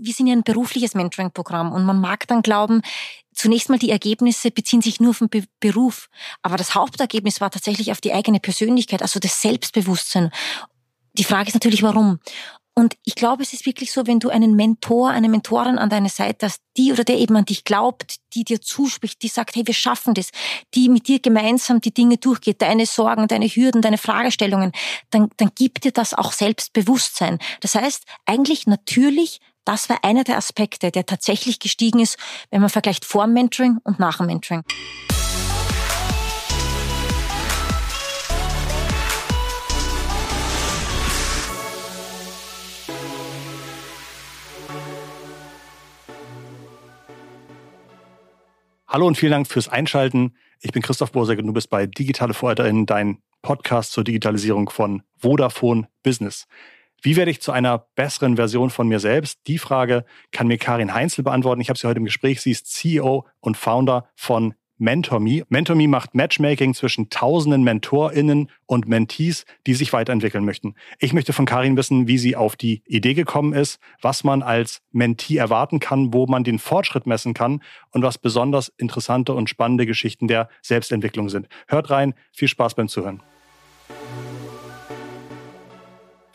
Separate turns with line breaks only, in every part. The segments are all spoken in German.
wir sind ja ein berufliches Mentoring-Programm und man mag dann glauben, zunächst mal die Ergebnisse beziehen sich nur auf den Be Beruf. Aber das Hauptergebnis war tatsächlich auf die eigene Persönlichkeit, also das Selbstbewusstsein. Die Frage ist natürlich, warum? Und ich glaube, es ist wirklich so, wenn du einen Mentor, eine Mentorin an deiner Seite hast, die oder der eben an dich glaubt, die dir zuspricht, die sagt, hey, wir schaffen das, die mit dir gemeinsam die Dinge durchgeht, deine Sorgen, deine Hürden, deine Fragestellungen, dann, dann gibt dir das auch Selbstbewusstsein. Das heißt, eigentlich natürlich, das war einer der Aspekte, der tatsächlich gestiegen ist, wenn man vergleicht vor dem Mentoring und nach dem Mentoring.
Hallo und vielen Dank fürs Einschalten. Ich bin Christoph Bosek und du bist bei Digitale Vorreiterin, dein Podcast zur Digitalisierung von Vodafone Business. Wie werde ich zu einer besseren Version von mir selbst? Die Frage kann mir Karin Heinzel beantworten. Ich habe sie heute im Gespräch. Sie ist CEO und Founder von MentorMe. MentorMe macht Matchmaking zwischen tausenden MentorInnen und Mentees, die sich weiterentwickeln möchten. Ich möchte von Karin wissen, wie sie auf die Idee gekommen ist, was man als Mentee erwarten kann, wo man den Fortschritt messen kann und was besonders interessante und spannende Geschichten der Selbstentwicklung sind. Hört rein, viel Spaß beim Zuhören.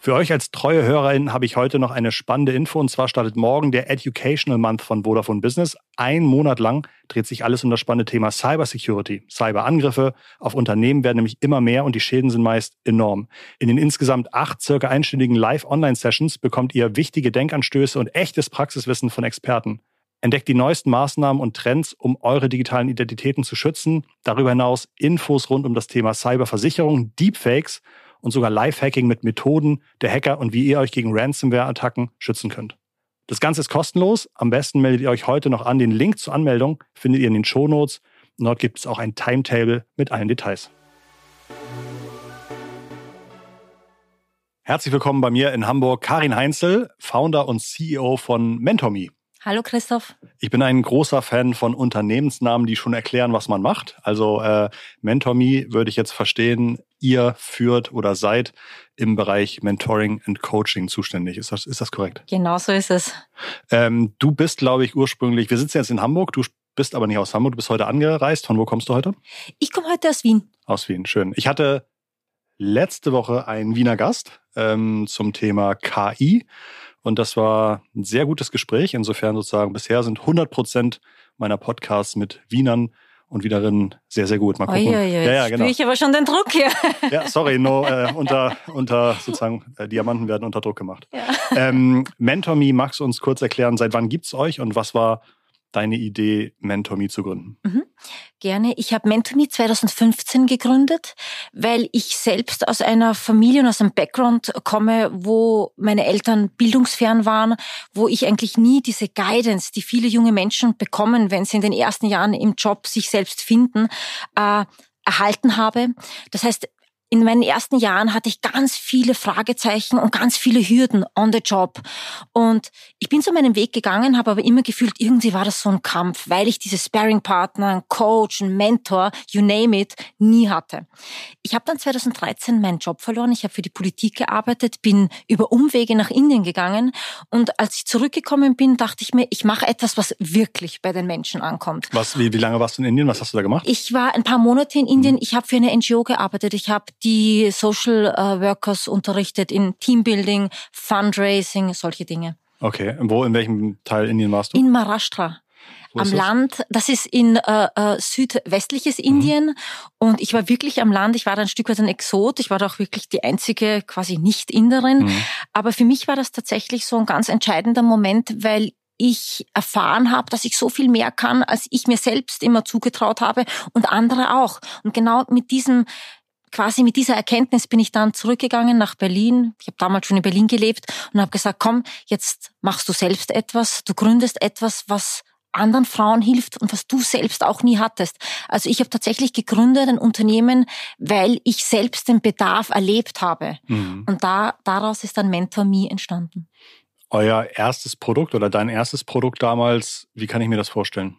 Für euch als treue HörerInnen habe ich heute noch eine spannende Info und zwar startet morgen der Educational Month von Vodafone Business. Ein Monat lang dreht sich alles um das spannende Thema Cybersecurity. Cyberangriffe auf Unternehmen werden nämlich immer mehr und die Schäden sind meist enorm. In den insgesamt acht circa einstündigen Live-Online-Sessions bekommt ihr wichtige Denkanstöße und echtes Praxiswissen von Experten. Entdeckt die neuesten Maßnahmen und Trends, um eure digitalen Identitäten zu schützen. Darüber hinaus Infos rund um das Thema Cyberversicherung, Deepfakes und sogar Lifehacking mit Methoden der Hacker und wie ihr euch gegen Ransomware-Attacken schützen könnt. Das Ganze ist kostenlos. Am besten meldet ihr euch heute noch an. Den Link zur Anmeldung findet ihr in den Shownotes. Und dort gibt es auch ein Timetable mit allen Details. Herzlich willkommen bei mir in Hamburg, Karin Heinzel, Founder und CEO von MentorMe.
Hallo Christoph.
Ich bin ein großer Fan von Unternehmensnamen, die schon erklären, was man macht. Also äh, MentorMe würde ich jetzt verstehen, ihr führt oder seid im Bereich Mentoring und Coaching zuständig. Ist das, ist das korrekt?
Genau so ist es.
Ähm, du bist, glaube ich, ursprünglich, wir sitzen jetzt in Hamburg, du bist aber nicht aus Hamburg, du bist heute angereist. Von wo kommst du heute?
Ich komme heute aus Wien.
Aus Wien, schön. Ich hatte letzte Woche einen Wiener Gast ähm, zum Thema KI. Und das war ein sehr gutes Gespräch. Insofern sozusagen bisher sind 100 Prozent meiner Podcasts mit Wienern und Wienerinnen sehr, sehr gut.
Mal gucken. Oi, oi, oi. Ja, ja, genau. Ich aber schon den Druck hier.
Ja, sorry, no, äh, unter, unter sozusagen äh, Diamanten werden unter Druck gemacht. Ja. Ähm, MentorMe, magst du uns kurz erklären, seit wann gibt's euch und was war deine Idee, MentorMe zu gründen?
Mhm. Gerne. Ich habe MentorMe 2015 gegründet, weil ich selbst aus einer Familie und aus einem Background komme, wo meine Eltern bildungsfern waren, wo ich eigentlich nie diese Guidance, die viele junge Menschen bekommen, wenn sie in den ersten Jahren im Job sich selbst finden, äh, erhalten habe. Das heißt, in meinen ersten Jahren hatte ich ganz viele Fragezeichen und ganz viele Hürden on the job. Und ich bin so meinen Weg gegangen, habe aber immer gefühlt, irgendwie war das so ein Kampf, weil ich diese Sparring-Partner, einen Coach, einen Mentor, you name it, nie hatte. Ich habe dann 2013 meinen Job verloren. Ich habe für die Politik gearbeitet, bin über Umwege nach Indien gegangen. Und als ich zurückgekommen bin, dachte ich mir, ich mache etwas, was wirklich bei den Menschen ankommt.
Was, wie, wie lange warst du in Indien? Was hast du da gemacht?
Ich war ein paar Monate in Indien. Ich habe für eine NGO gearbeitet. Ich habe die Social äh, Workers unterrichtet in Teambuilding, Fundraising, solche Dinge.
Okay, und wo, in welchem Teil Indien warst du?
In Maharashtra. am Land, das ist in äh, äh, südwestliches mhm. Indien und ich war wirklich am Land, ich war da ein Stück weit ein Exot, ich war da auch wirklich die einzige quasi Nicht-Inderin, mhm. aber für mich war das tatsächlich so ein ganz entscheidender Moment, weil ich erfahren habe, dass ich so viel mehr kann, als ich mir selbst immer zugetraut habe und andere auch. Und genau mit diesem quasi mit dieser Erkenntnis bin ich dann zurückgegangen nach Berlin. Ich habe damals schon in Berlin gelebt und habe gesagt, komm, jetzt machst du selbst etwas, du gründest etwas, was anderen Frauen hilft und was du selbst auch nie hattest. Also ich habe tatsächlich gegründet ein Unternehmen, weil ich selbst den Bedarf erlebt habe. Mhm. Und da, daraus ist dann Mentor Me entstanden.
Euer erstes Produkt oder dein erstes Produkt damals, wie kann ich mir das vorstellen?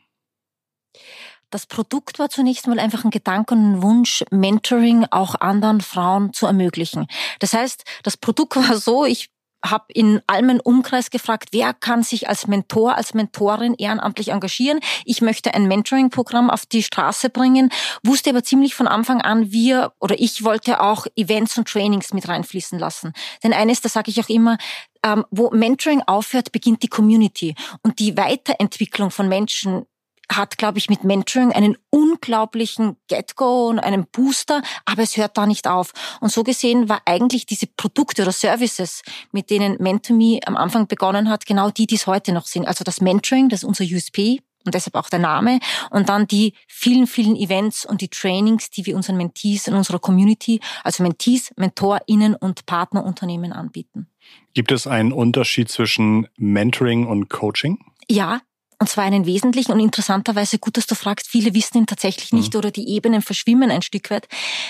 Das Produkt war zunächst mal einfach ein Gedanke und ein Wunsch, Mentoring auch anderen Frauen zu ermöglichen. Das heißt, das Produkt war so, ich habe in all meinem Umkreis gefragt, wer kann sich als Mentor, als Mentorin ehrenamtlich engagieren. Ich möchte ein Mentoring-Programm auf die Straße bringen, wusste aber ziemlich von Anfang an, wir oder ich wollte auch Events und Trainings mit reinfließen lassen. Denn eines, da sage ich auch immer, ähm, wo Mentoring aufhört, beginnt die Community. Und die Weiterentwicklung von Menschen hat, glaube ich, mit Mentoring einen unglaublichen Get-Go und einen Booster, aber es hört da nicht auf. Und so gesehen war eigentlich diese Produkte oder Services, mit denen MentorMe am Anfang begonnen hat, genau die, die es heute noch sind. Also das Mentoring, das ist unser USP, und deshalb auch der Name. Und dann die vielen, vielen Events und die Trainings, die wir unseren Mentees in unserer Community, also Mentees, MentorInnen und Partnerunternehmen anbieten.
Gibt es einen Unterschied zwischen Mentoring und Coaching?
Ja, und zwar einen wesentlichen und interessanterweise gut, dass du fragst, viele wissen ihn tatsächlich nicht mhm. oder die Ebenen verschwimmen ein Stück weit.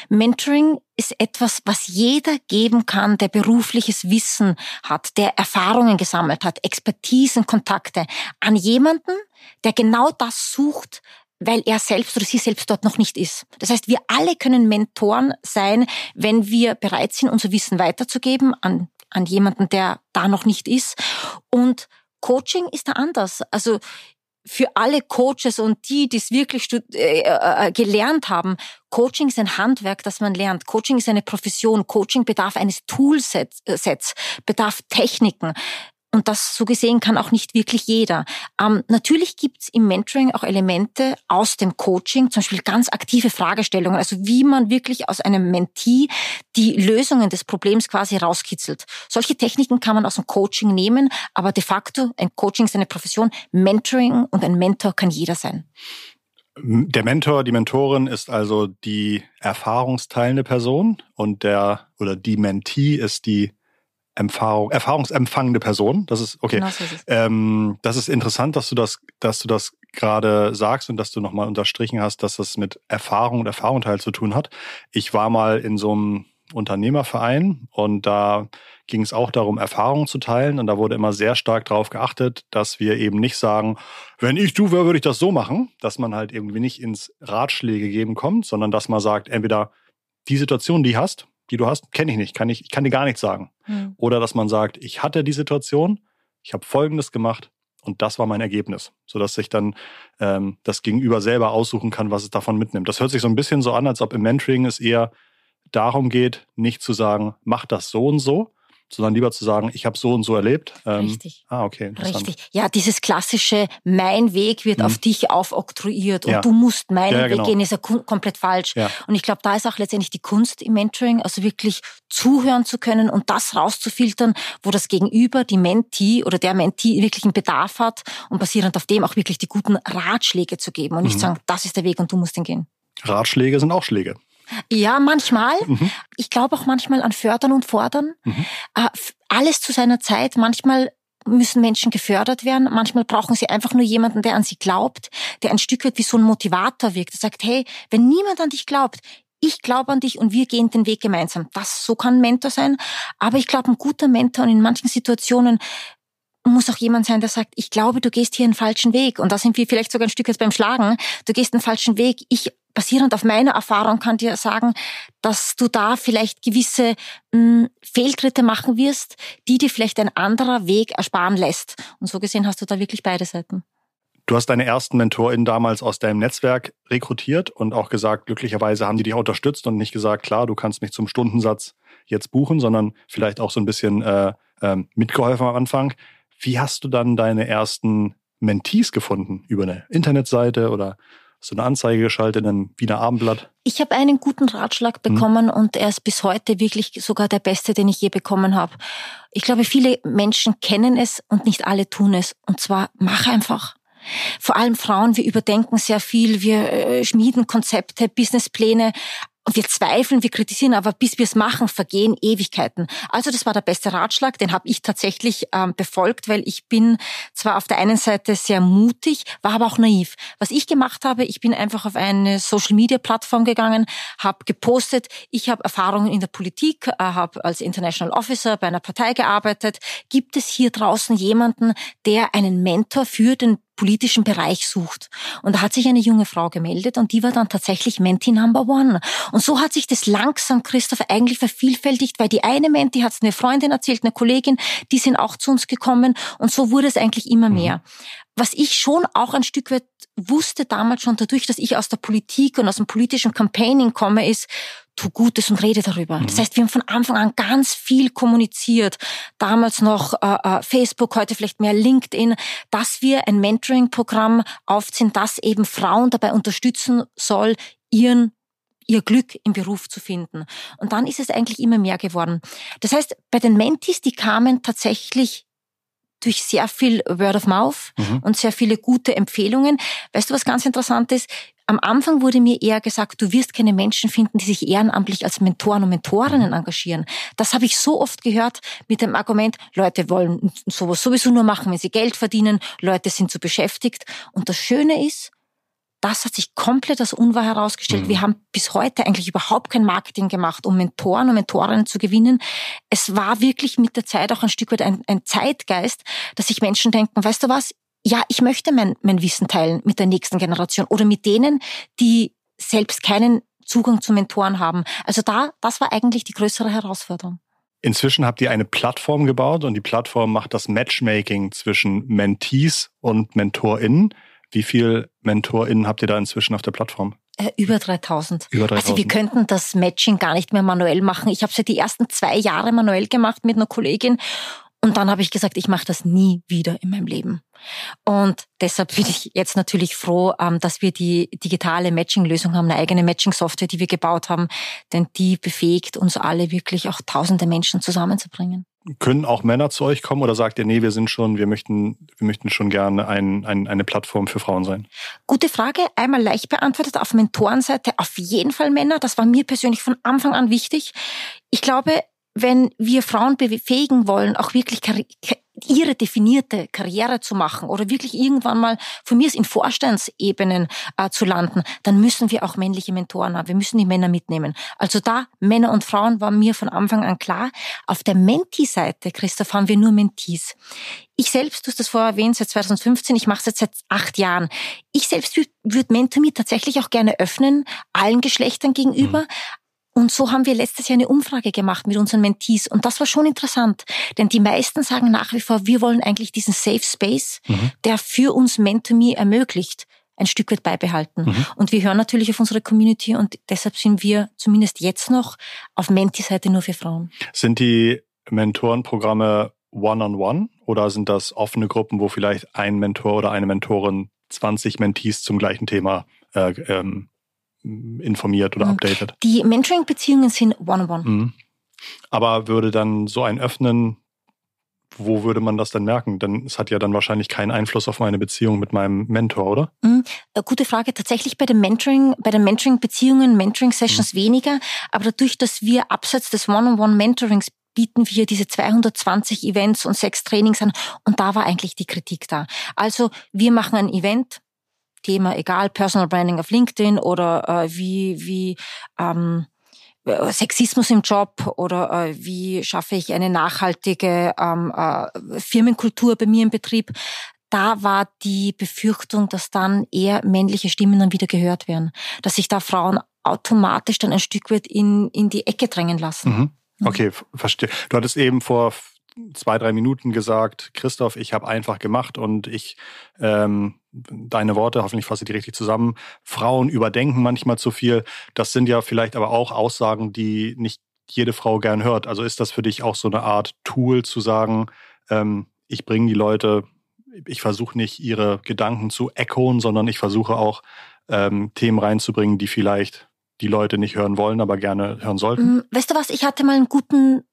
Mentoring ist etwas, was jeder geben kann, der berufliches Wissen hat, der Erfahrungen gesammelt hat, Expertisen, Kontakte an jemanden, der genau das sucht, weil er selbst oder sie selbst dort noch nicht ist. Das heißt, wir alle können Mentoren sein, wenn wir bereit sind, unser Wissen weiterzugeben an, an jemanden, der da noch nicht ist. Und Coaching ist da anders. Also für alle Coaches und die, die es wirklich äh, äh, gelernt haben, Coaching ist ein Handwerk, das man lernt. Coaching ist eine Profession. Coaching bedarf eines Toolsets, äh, bedarf Techniken. Und das so gesehen kann auch nicht wirklich jeder. Ähm, natürlich gibt's im Mentoring auch Elemente aus dem Coaching, zum Beispiel ganz aktive Fragestellungen, also wie man wirklich aus einem Mentee die Lösungen des Problems quasi rauskitzelt. Solche Techniken kann man aus dem Coaching nehmen, aber de facto, ein Coaching ist eine Profession, Mentoring und ein Mentor kann jeder sein.
Der Mentor, die Mentorin ist also die erfahrungsteilende Person und der oder die Mentee ist die Erfahrung, erfahrungsempfangende Person. Das ist okay. Genau so ist. Ähm, das ist interessant, dass du das, dass du das gerade sagst und dass du nochmal unterstrichen hast, dass das mit Erfahrung und Erfahrungsteil zu tun hat. Ich war mal in so einem Unternehmerverein und da ging es auch darum, Erfahrungen zu teilen und da wurde immer sehr stark darauf geachtet, dass wir eben nicht sagen, wenn ich du wäre, würde ich das so machen, dass man halt irgendwie nicht ins Ratschläge geben kommt, sondern dass man sagt, entweder die Situation, die hast, die du hast, kenne ich nicht, kann ich, ich kann dir gar nichts sagen. Mhm. Oder dass man sagt, ich hatte die Situation, ich habe Folgendes gemacht und das war mein Ergebnis, sodass sich dann ähm, das Gegenüber selber aussuchen kann, was es davon mitnimmt. Das hört sich so ein bisschen so an, als ob im Mentoring es eher darum geht, nicht zu sagen, mach das so und so, sondern lieber zu sagen, ich habe so und so erlebt.
Ähm, Richtig.
Ah, okay.
Richtig. Ja, dieses klassische, mein Weg wird mhm. auf dich aufoktroyiert und ja. du musst meinen ja, genau. Weg gehen, ist ja komplett falsch. Ja. Und ich glaube, da ist auch letztendlich die Kunst im Mentoring, also wirklich zuhören zu können und das rauszufiltern, wo das Gegenüber, die Mentee oder der Mentee wirklich einen Bedarf hat und basierend auf dem auch wirklich die guten Ratschläge zu geben und nicht mhm. sagen, das ist der Weg und du musst ihn gehen.
Ratschläge sind auch Schläge.
Ja, manchmal. Mhm. Ich glaube auch manchmal an Fördern und Fordern. Mhm. Äh, alles zu seiner Zeit. Manchmal müssen Menschen gefördert werden. Manchmal brauchen sie einfach nur jemanden, der an sie glaubt, der ein Stück weit wie so ein Motivator wirkt. Der sagt, hey, wenn niemand an dich glaubt, ich glaube an dich und wir gehen den Weg gemeinsam. Das, so kann ein Mentor sein. Aber ich glaube, ein guter Mentor und in manchen Situationen muss auch jemand sein, der sagt, ich glaube, du gehst hier einen falschen Weg. Und da sind wir vielleicht sogar ein Stück jetzt beim Schlagen. Du gehst einen falschen Weg. Ich, basierend auf meiner Erfahrung, kann dir sagen, dass du da vielleicht gewisse mh, hm, Fehltritte machen wirst, die dir vielleicht ein anderer Weg ersparen lässt. Und so gesehen hast du da wirklich beide Seiten.
Du hast deine ersten MentorInnen damals aus deinem Netzwerk rekrutiert und auch gesagt, glücklicherweise haben die dich unterstützt und nicht gesagt, klar, du kannst mich zum Stundensatz jetzt buchen, sondern vielleicht auch so ein bisschen äh, äh, mitgeholfen am Anfang. Wie hast du dann deine ersten Mentees gefunden? Über eine Internetseite oder du eine Anzeige geschaltet in einem Wiener Abendblatt?
Ich habe einen guten Ratschlag hm. bekommen hm. und er ist bis heute wirklich sogar der beste, den ich je bekommen habe. Ich glaube, viele Menschen kennen es und nicht alle tun es. Und zwar mach einfach. Vor allem Frauen, wir überdenken sehr viel, wir äh, schmieden Konzepte, Businesspläne, und wir zweifeln, wir kritisieren, aber bis wir es machen, vergehen Ewigkeiten. Also das war der beste Ratschlag, den habe ich tatsächlich ähm, befolgt, weil ich bin zwar auf der einen Seite sehr mutig, war aber auch naiv. Was ich gemacht habe, ich bin einfach auf eine Social-Media-Plattform gegangen, habe gepostet, ich habe Erfahrungen in der Politik, äh, habe als International Officer bei einer Partei gearbeitet. Gibt es hier draußen jemanden, der einen Mentor für den politischen Bereich sucht. Und da hat sich eine junge Frau gemeldet und die war dann tatsächlich Menti Number One. Und so hat sich das langsam, Christoph, eigentlich vervielfältigt, weil die eine Menti hat es eine Freundin erzählt, eine Kollegin, die sind auch zu uns gekommen und so wurde es eigentlich immer mhm. mehr. Was ich schon auch ein Stück weit wusste damals schon dadurch, dass ich aus der Politik und aus dem politischen Campaigning komme, ist, tu Gutes und rede darüber. Mhm. Das heißt, wir haben von Anfang an ganz viel kommuniziert. Damals noch äh, äh, Facebook, heute vielleicht mehr LinkedIn, dass wir ein Mentoring-Programm aufziehen, das eben Frauen dabei unterstützen soll, ihren ihr Glück im Beruf zu finden. Und dann ist es eigentlich immer mehr geworden. Das heißt, bei den Mentis, die kamen tatsächlich durch sehr viel Word of Mouth mhm. und sehr viele gute Empfehlungen. Weißt du, was ganz interessant ist? Am Anfang wurde mir eher gesagt, du wirst keine Menschen finden, die sich ehrenamtlich als Mentoren und Mentorinnen mhm. engagieren. Das habe ich so oft gehört mit dem Argument, Leute wollen sowas sowieso nur machen, wenn sie Geld verdienen, Leute sind zu beschäftigt. Und das Schöne ist, das hat sich komplett als unwahr herausgestellt. Mhm. Wir haben bis heute eigentlich überhaupt kein Marketing gemacht, um Mentoren und Mentorinnen zu gewinnen. Es war wirklich mit der Zeit auch ein Stück weit ein, ein Zeitgeist, dass sich Menschen denken, weißt du was, ja, ich möchte mein, mein Wissen teilen mit der nächsten Generation oder mit denen, die selbst keinen Zugang zu Mentoren haben. Also da, das war eigentlich die größere Herausforderung.
Inzwischen habt ihr eine Plattform gebaut und die Plattform macht das Matchmaking zwischen Mentees und MentorInnen. Wie viel MentorInnen habt ihr da inzwischen auf der Plattform?
Äh, über 3000. Über 3000. Also wir könnten das Matching gar nicht mehr manuell machen. Ich habe es ja die ersten zwei Jahre manuell gemacht mit einer Kollegin und dann habe ich gesagt, ich mache das nie wieder in meinem Leben. Und deshalb bin ich jetzt natürlich froh, ähm, dass wir die digitale Matching-Lösung haben, eine eigene Matching-Software, die wir gebaut haben, denn die befähigt uns alle wirklich auch tausende Menschen zusammenzubringen.
Können auch Männer zu euch kommen oder sagt ihr, nee, wir sind schon, wir möchten, wir möchten schon gerne ein, ein, eine Plattform für Frauen sein?
Gute Frage. Einmal leicht beantwortet. Auf Mentorenseite auf jeden Fall Männer. Das war mir persönlich von Anfang an wichtig. Ich glaube, wenn wir Frauen befähigen wollen, auch wirklich ihre definierte Karriere zu machen oder wirklich irgendwann mal von mir in Vorstandsebenen äh, zu landen, dann müssen wir auch männliche Mentoren haben. Wir müssen die Männer mitnehmen. Also da Männer und Frauen war mir von Anfang an klar. Auf der Menti-Seite, Christoph, haben wir nur Mentees. Ich selbst, du hast das vorher erwähnt, seit 2015, ich mache es jetzt seit acht Jahren. Ich selbst würde würd MentorMe tatsächlich auch gerne öffnen, allen Geschlechtern gegenüber, mhm. Und so haben wir letztes Jahr eine Umfrage gemacht mit unseren Mentees. Und das war schon interessant. Denn die meisten sagen nach wie vor, wir wollen eigentlich diesen Safe Space, mhm. der für uns Mentor.me ermöglicht, ein Stück weit beibehalten. Mhm. Und wir hören natürlich auf unsere Community und deshalb sind wir zumindest jetzt noch auf Menti-Seite nur für Frauen.
Sind die Mentorenprogramme one-on-one -on -one, oder sind das offene Gruppen, wo vielleicht ein Mentor oder eine Mentorin 20 Mentees zum gleichen Thema äh, ähm, informiert oder mhm. updated.
Die Mentoring-Beziehungen sind one-on-one. Mhm.
Aber würde dann so ein Öffnen, wo würde man das denn merken? Denn es hat ja dann wahrscheinlich keinen Einfluss auf meine Beziehung mit meinem Mentor, oder?
Mhm. Äh, gute Frage. Tatsächlich bei den Mentoring, bei den Mentoring-Beziehungen, Mentoring-Sessions mhm. weniger. Aber dadurch, dass wir abseits des One-on-One-Mentorings bieten wir diese 220 Events und sechs Trainings an. Und da war eigentlich die Kritik da. Also wir machen ein Event, Thema, egal, Personal Branding auf LinkedIn oder äh, wie, wie ähm, Sexismus im Job oder äh, wie schaffe ich eine nachhaltige ähm, äh, Firmenkultur bei mir im Betrieb. Da war die Befürchtung, dass dann eher männliche Stimmen dann wieder gehört werden, dass sich da Frauen automatisch dann ein Stück weit in, in die Ecke drängen lassen.
Mhm. Okay, verstehe. Du hattest eben vor zwei, drei Minuten gesagt, Christoph, ich habe einfach gemacht und ich, ähm, deine Worte, hoffentlich fasse ich die richtig zusammen, Frauen überdenken manchmal zu viel. Das sind ja vielleicht aber auch Aussagen, die nicht jede Frau gern hört. Also ist das für dich auch so eine Art Tool zu sagen, ähm, ich bringe die Leute, ich versuche nicht ihre Gedanken zu echoen, sondern ich versuche auch ähm, Themen reinzubringen, die vielleicht die Leute nicht hören wollen, aber gerne hören sollten.
Mm, weißt du was, ich hatte mal einen guten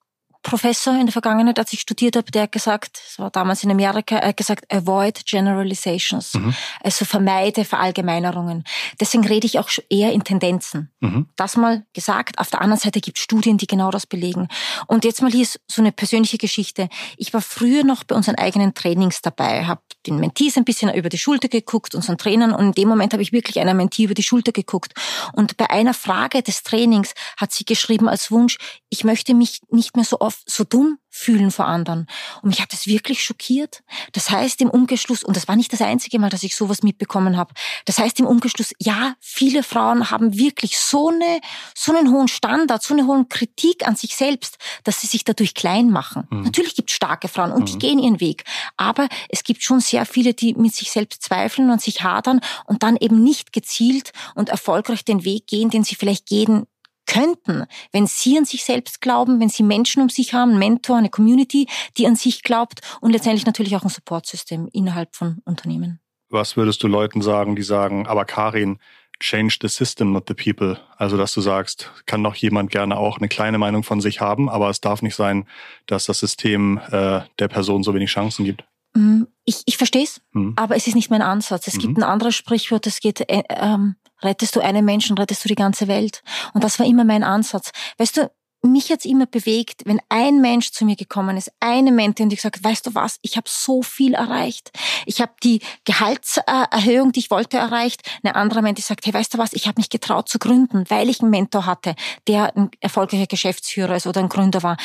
Professor in der Vergangenheit, als ich studiert habe, der hat gesagt, es war damals in Amerika, er hat gesagt, avoid generalizations. Mhm. Also vermeide Verallgemeinerungen. Deswegen rede ich auch eher in Tendenzen. Mhm. Das mal gesagt. Auf der anderen Seite gibt es Studien, die genau das belegen. Und jetzt mal hier so eine persönliche Geschichte. Ich war früher noch bei unseren eigenen Trainings dabei, habe den Mentees ein bisschen über die Schulter geguckt, unseren Trainern, und in dem Moment habe ich wirklich einer Mentee über die Schulter geguckt. Und bei einer Frage des Trainings hat sie geschrieben als Wunsch, ich möchte mich nicht mehr so oft auf so dumm fühlen vor anderen. Und mich hat das wirklich schockiert. Das heißt im Umgeschluss, und das war nicht das einzige Mal, dass ich sowas mitbekommen habe, das heißt im Umgeschluss, ja, viele Frauen haben wirklich so, eine, so einen hohen Standard, so eine hohe Kritik an sich selbst, dass sie sich dadurch klein machen. Mhm. Natürlich gibt es starke Frauen und mhm. die gehen ihren Weg. Aber es gibt schon sehr viele, die mit sich selbst zweifeln und sich hadern und dann eben nicht gezielt und erfolgreich den Weg gehen, den sie vielleicht gehen könnten, wenn sie an sich selbst glauben, wenn sie Menschen um sich haben, einen Mentor, eine Community, die an sich glaubt und letztendlich natürlich auch ein Supportsystem innerhalb von Unternehmen.
Was würdest du Leuten sagen, die sagen, aber Karin, change the system, not the people. Also, dass du sagst, kann doch jemand gerne auch eine kleine Meinung von sich haben, aber es darf nicht sein, dass das System äh, der Person so wenig Chancen gibt.
Mm, ich, ich verstehe es, mhm. aber es ist nicht mein Ansatz. Es mhm. gibt ein anderes Sprichwort, es geht, äh, ähm, rettest du einen Menschen, rettest du die ganze Welt. Und das war immer mein Ansatz. Weißt du, mich jetzt immer bewegt, wenn ein Mensch zu mir gekommen ist, eine Mente und ich gesagt, weißt du was, ich habe so viel erreicht. Ich habe die Gehaltserhöhung, die ich wollte, erreicht. Eine andere Mente sagt, hey, weißt du was, ich habe mich getraut zu gründen, weil ich einen Mentor hatte, der ein erfolgreicher Geschäftsführer ist oder ein Gründer war.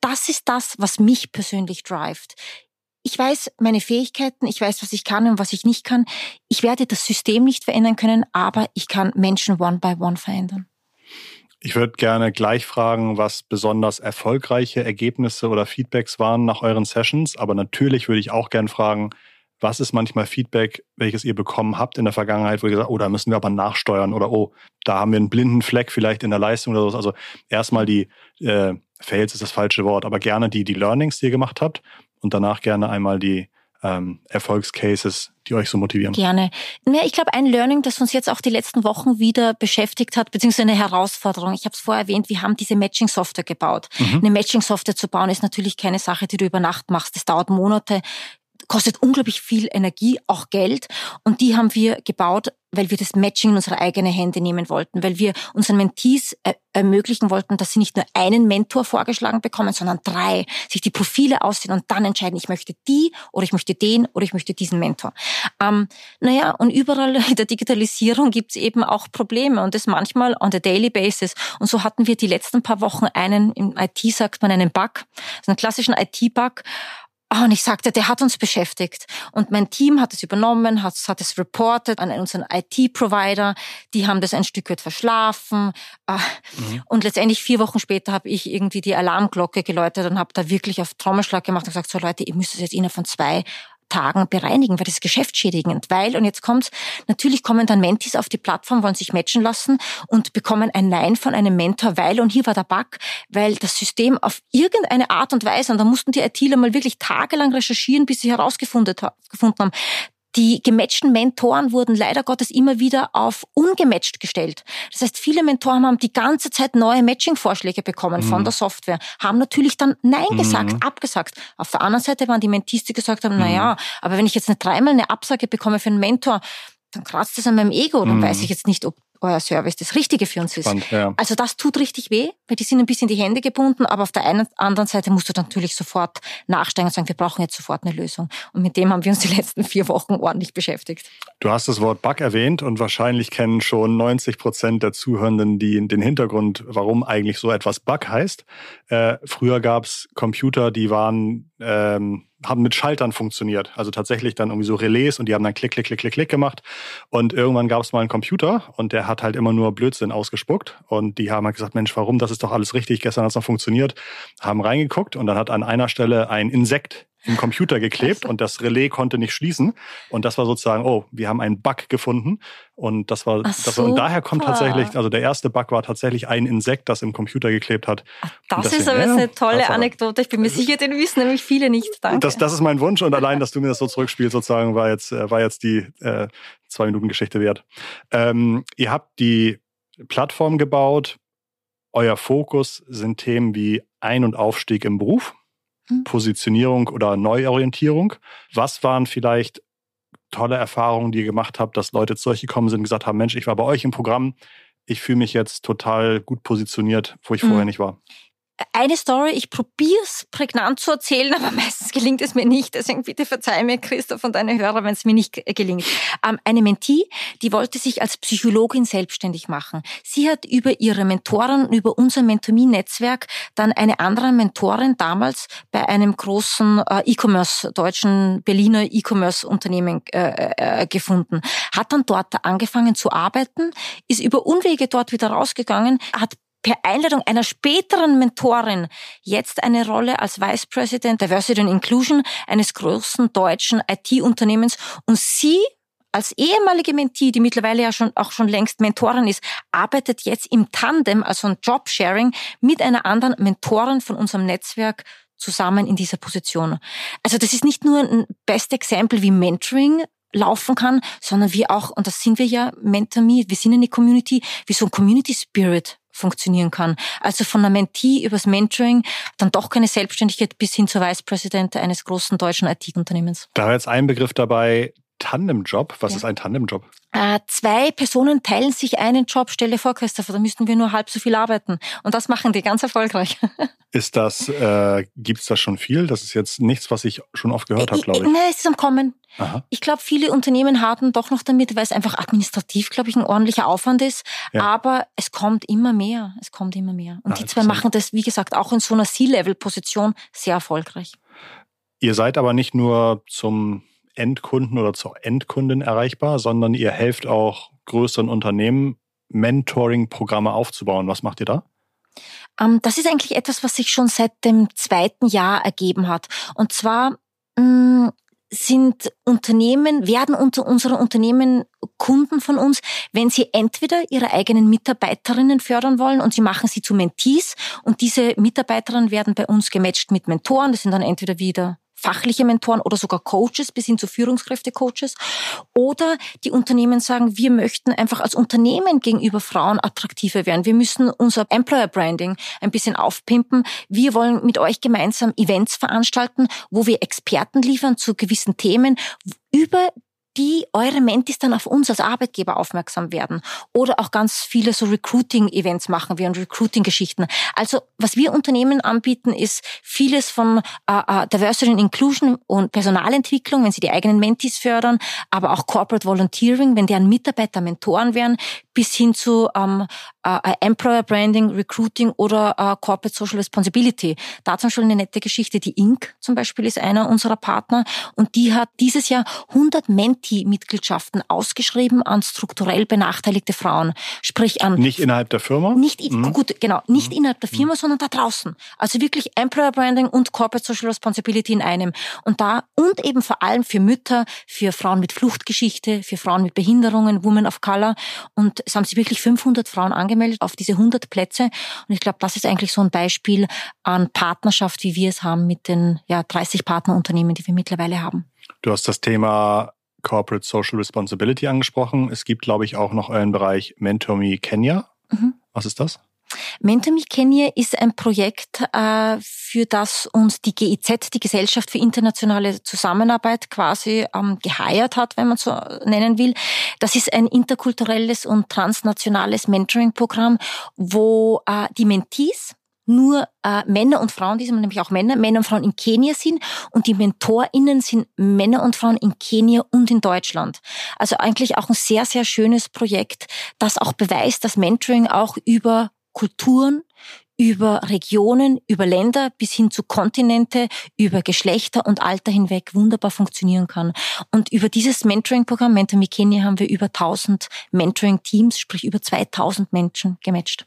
Das ist das, was mich persönlich drivet ich weiß meine Fähigkeiten, ich weiß, was ich kann und was ich nicht kann. Ich werde das System nicht verändern können, aber ich kann Menschen one by one verändern.
Ich würde gerne gleich fragen, was besonders erfolgreiche Ergebnisse oder Feedbacks waren nach euren Sessions. Aber natürlich würde ich auch gerne fragen, was ist manchmal Feedback, welches ihr bekommen habt in der Vergangenheit, wo ihr gesagt oh, da müssen wir aber nachsteuern oder oh, da haben wir einen blinden Fleck vielleicht in der Leistung oder so. Also erstmal die äh, Fails ist das falsche Wort, aber gerne die, die Learnings, die ihr gemacht habt und danach gerne einmal die ähm, Erfolgscases, die euch so motivieren?
Gerne. Ja, ich glaube, ein Learning, das uns jetzt auch die letzten Wochen wieder beschäftigt hat, beziehungsweise eine Herausforderung. Ich habe es vorher erwähnt, wir haben diese Matching-Software gebaut. Mhm. Eine Matching-Software zu bauen ist natürlich keine Sache, die du über Nacht machst. Das dauert Monate kostet unglaublich viel Energie, auch Geld. Und die haben wir gebaut, weil wir das Matching in unsere eigene Hände nehmen wollten, weil wir unseren Mentees äh, ermöglichen wollten, dass sie nicht nur einen Mentor vorgeschlagen bekommen, sondern drei, sich die Profile aussehen und dann entscheiden, ich möchte die oder ich möchte den oder ich möchte diesen Mentor. Ähm, naja, und überall in der Digitalisierung gibt's eben auch Probleme und das manchmal on a daily basis. Und so hatten wir die letzten paar Wochen einen, im IT sagt man einen Bug, also einen klassischen IT-Bug, und ich sagte, der hat uns beschäftigt. Und mein Team hat es übernommen, hat, hat es reported an unseren IT-Provider. Die haben das ein Stück weit verschlafen. Ah, mhm. Und letztendlich vier Wochen später habe ich irgendwie die Alarmglocke geläutet und habe da wirklich auf Trommelschlag gemacht und gesagt, so Leute, ihr müsst es jetzt innerhalb von zwei Tagen bereinigen, weil das ist geschäftsschädigend. Weil, und jetzt kommt's, natürlich kommen dann Mentis auf die Plattform, wollen sich matchen lassen und bekommen ein Nein von einem Mentor, weil, und hier war der Bug, weil das System auf irgendeine Art und Weise, und da mussten die ITler mal wirklich tagelang recherchieren, bis sie herausgefunden haben, die gematchten Mentoren wurden leider Gottes immer wieder auf ungematcht gestellt. Das heißt, viele Mentoren haben die ganze Zeit neue Matching-Vorschläge bekommen mhm. von der Software, haben natürlich dann Nein mhm. gesagt, abgesagt. Auf der anderen Seite waren die Mentees, die gesagt haben, mhm. na ja, aber wenn ich jetzt nicht dreimal eine Absage bekomme für einen Mentor, dann kratzt es an meinem Ego, dann mhm. weiß ich jetzt nicht, ob euer Service das Richtige für uns ist. Spannend, ja. Also das tut richtig weh, weil die sind ein bisschen die Hände gebunden, aber auf der einen anderen Seite musst du natürlich sofort nachsteigen und sagen, wir brauchen jetzt sofort eine Lösung. Und mit dem haben wir uns die letzten vier Wochen ordentlich beschäftigt.
Du hast das Wort Bug erwähnt und wahrscheinlich kennen schon 90 Prozent der Zuhörenden die, den Hintergrund, warum eigentlich so etwas Bug heißt. Äh, früher gab es Computer, die waren ähm, haben mit Schaltern funktioniert. Also tatsächlich dann irgendwie so Relais und die haben dann klick, klick, klick, klick, klick gemacht. Und irgendwann gab es mal einen Computer und der hat halt immer nur Blödsinn ausgespuckt. Und die haben halt gesagt, Mensch, warum? Das ist doch alles richtig. Gestern hat es noch funktioniert. Haben reingeguckt und dann hat an einer Stelle ein Insekt im Computer geklebt und das Relais konnte nicht schließen. Und das war sozusagen, oh, wir haben einen Bug gefunden. Und das war,
Ach,
das war und daher kommt tatsächlich, also der erste Bug war tatsächlich ein Insekt, das im Computer geklebt hat.
das deswegen, ist aber ja, eine tolle Anekdote. Ich bin mir sicher, den wissen nämlich viele nicht. Danke.
Das, das ist mein Wunsch und allein, dass du mir das so zurückspielst, sozusagen, war jetzt, äh, war jetzt die äh, zwei Minuten Geschichte wert. Ähm, ihr habt die Plattform gebaut. Euer Fokus sind Themen wie Ein- und Aufstieg im Beruf. Positionierung oder Neuorientierung. Was waren vielleicht tolle Erfahrungen, die ihr gemacht habt, dass Leute zu euch gekommen sind und gesagt haben, Mensch, ich war bei euch im Programm, ich fühle mich jetzt total gut positioniert, wo ich vorher hm. nicht war?
Eine Story, ich probiere es prägnant zu erzählen, aber meistens gelingt es mir nicht. Deswegen bitte verzeih mir, Christoph und deine Hörer, wenn es mir nicht gelingt. Ähm, eine Mentee, die wollte sich als Psychologin selbstständig machen. Sie hat über ihre Mentoren, über unser Mentomie-Netzwerk dann eine andere Mentorin damals bei einem großen äh, E-Commerce, deutschen Berliner E-Commerce-Unternehmen äh, äh, gefunden. Hat dann dort angefangen zu arbeiten, ist über Unwege dort wieder rausgegangen, hat per Einladung einer späteren Mentorin jetzt eine Rolle als Vice President Diversity and Inclusion eines großen deutschen IT-Unternehmens und sie als ehemalige Mentee, die mittlerweile ja schon auch schon längst Mentorin ist, arbeitet jetzt im Tandem, also ein Jobsharing, mit einer anderen Mentorin von unserem Netzwerk zusammen in dieser Position. Also das ist nicht nur ein best Example, wie Mentoring laufen kann, sondern wie auch, und das sind wir ja, MentorMe, wir sind eine Community, wie so ein Community Spirit funktionieren kann. Also von einer Mentee übers Mentoring, dann doch keine Selbstständigkeit bis hin zur Vice President eines großen deutschen IT-Unternehmens.
Da war jetzt ein Begriff dabei, Tandemjob. Was ja. ist ein Tandemjob?
Äh, zwei Personen teilen sich einen Job. Stelle vor, Christopher, da müssten wir nur halb so viel arbeiten. Und das machen die ganz erfolgreich.
Ist das, äh, gibt es das schon viel? Das ist jetzt nichts, was ich schon oft gehört habe, glaube ich.
Nein, es ist am Kommen. Aha. Ich glaube, viele Unternehmen hatten doch noch damit, weil es einfach administrativ, glaube ich, ein ordentlicher Aufwand ist. Ja. Aber es kommt immer mehr. Es kommt immer mehr. Und ah, die zwei machen das, wie gesagt, auch in so einer C-Level-Position sehr erfolgreich.
Ihr seid aber nicht nur zum Endkunden oder zur Endkundin erreichbar, sondern ihr helft auch größeren Unternehmen, Mentoring-Programme aufzubauen. Was macht ihr da?
Ähm, das ist eigentlich etwas, was sich schon seit dem zweiten Jahr ergeben hat. Und zwar mm, sind Unternehmen, werden unter unsere Unternehmen Kunden von uns, wenn sie entweder ihre eigenen Mitarbeiterinnen fördern wollen und sie machen sie zu Mentees und diese Mitarbeiterinnen werden bei uns gematcht mit Mentoren, das sind dann entweder wieder fachliche Mentoren oder sogar Coaches bis hin zu Führungskräfte-Coaches. Oder die Unternehmen sagen, wir möchten einfach als Unternehmen gegenüber Frauen attraktiver werden. Wir müssen unser Employer Branding ein bisschen aufpimpen. Wir wollen mit euch gemeinsam Events veranstalten, wo wir Experten liefern zu gewissen Themen über die eure Mentis dann auf uns als Arbeitgeber aufmerksam werden. Oder auch ganz viele so Recruiting-Events machen wir und Recruiting-Geschichten. Also was wir Unternehmen anbieten, ist vieles von äh, äh, Diversity and Inclusion und Personalentwicklung, wenn sie die eigenen Mentis fördern, aber auch Corporate Volunteering, wenn deren Mitarbeiter Mentoren werden, bis hin zu ähm, äh, äh, Employer Branding, Recruiting oder äh, Corporate Social Responsibility. Da zum Beispiel eine nette Geschichte. Die Inc. zum Beispiel ist einer unserer Partner und die hat dieses Jahr 100 Menti-Mitgliedschaften ausgeschrieben an strukturell benachteiligte Frauen. Sprich an...
Nicht innerhalb der Firma?
Nicht, mhm. gut, genau, nicht mhm. innerhalb der Firma, mhm. sondern da draußen. Also wirklich Employer Branding und Corporate Social Responsibility in einem. Und da, und eben vor allem für Mütter, für Frauen mit Fluchtgeschichte, für Frauen mit Behinderungen, Women of Color. Und es haben sich wirklich 500 Frauen angemeldet auf diese 100 Plätze. Und ich glaube, das ist eigentlich so ein Beispiel an Partnerschaft, wie wir es haben mit den ja, 30 Partnerunternehmen, die wir mittlerweile haben.
Du hast das Thema Corporate Social Responsibility angesprochen. Es gibt, glaube ich, auch noch einen Bereich MentorMe Kenya. Mhm. Was ist das?
MentorMe Kenya ist ein Projekt, äh, für das uns die GIZ, die Gesellschaft für internationale Zusammenarbeit, quasi ähm, geheiert hat, wenn man so nennen will. Das ist ein interkulturelles und transnationales Mentoring-Programm, wo äh, die Mentees nur äh, Männer und Frauen, diesmal nämlich auch Männer, Männer und Frauen in Kenia sind und die MentorInnen sind Männer und Frauen in Kenia und in Deutschland. Also eigentlich auch ein sehr, sehr schönes Projekt, das auch beweist, dass Mentoring auch über Kulturen, über Regionen, über Länder bis hin zu Kontinente, über Geschlechter und Alter hinweg wunderbar funktionieren kann. Und über dieses Mentoring-Programm Mentor Me Kenya haben wir über 1000 Mentoring-Teams, sprich über 2000 Menschen gematcht.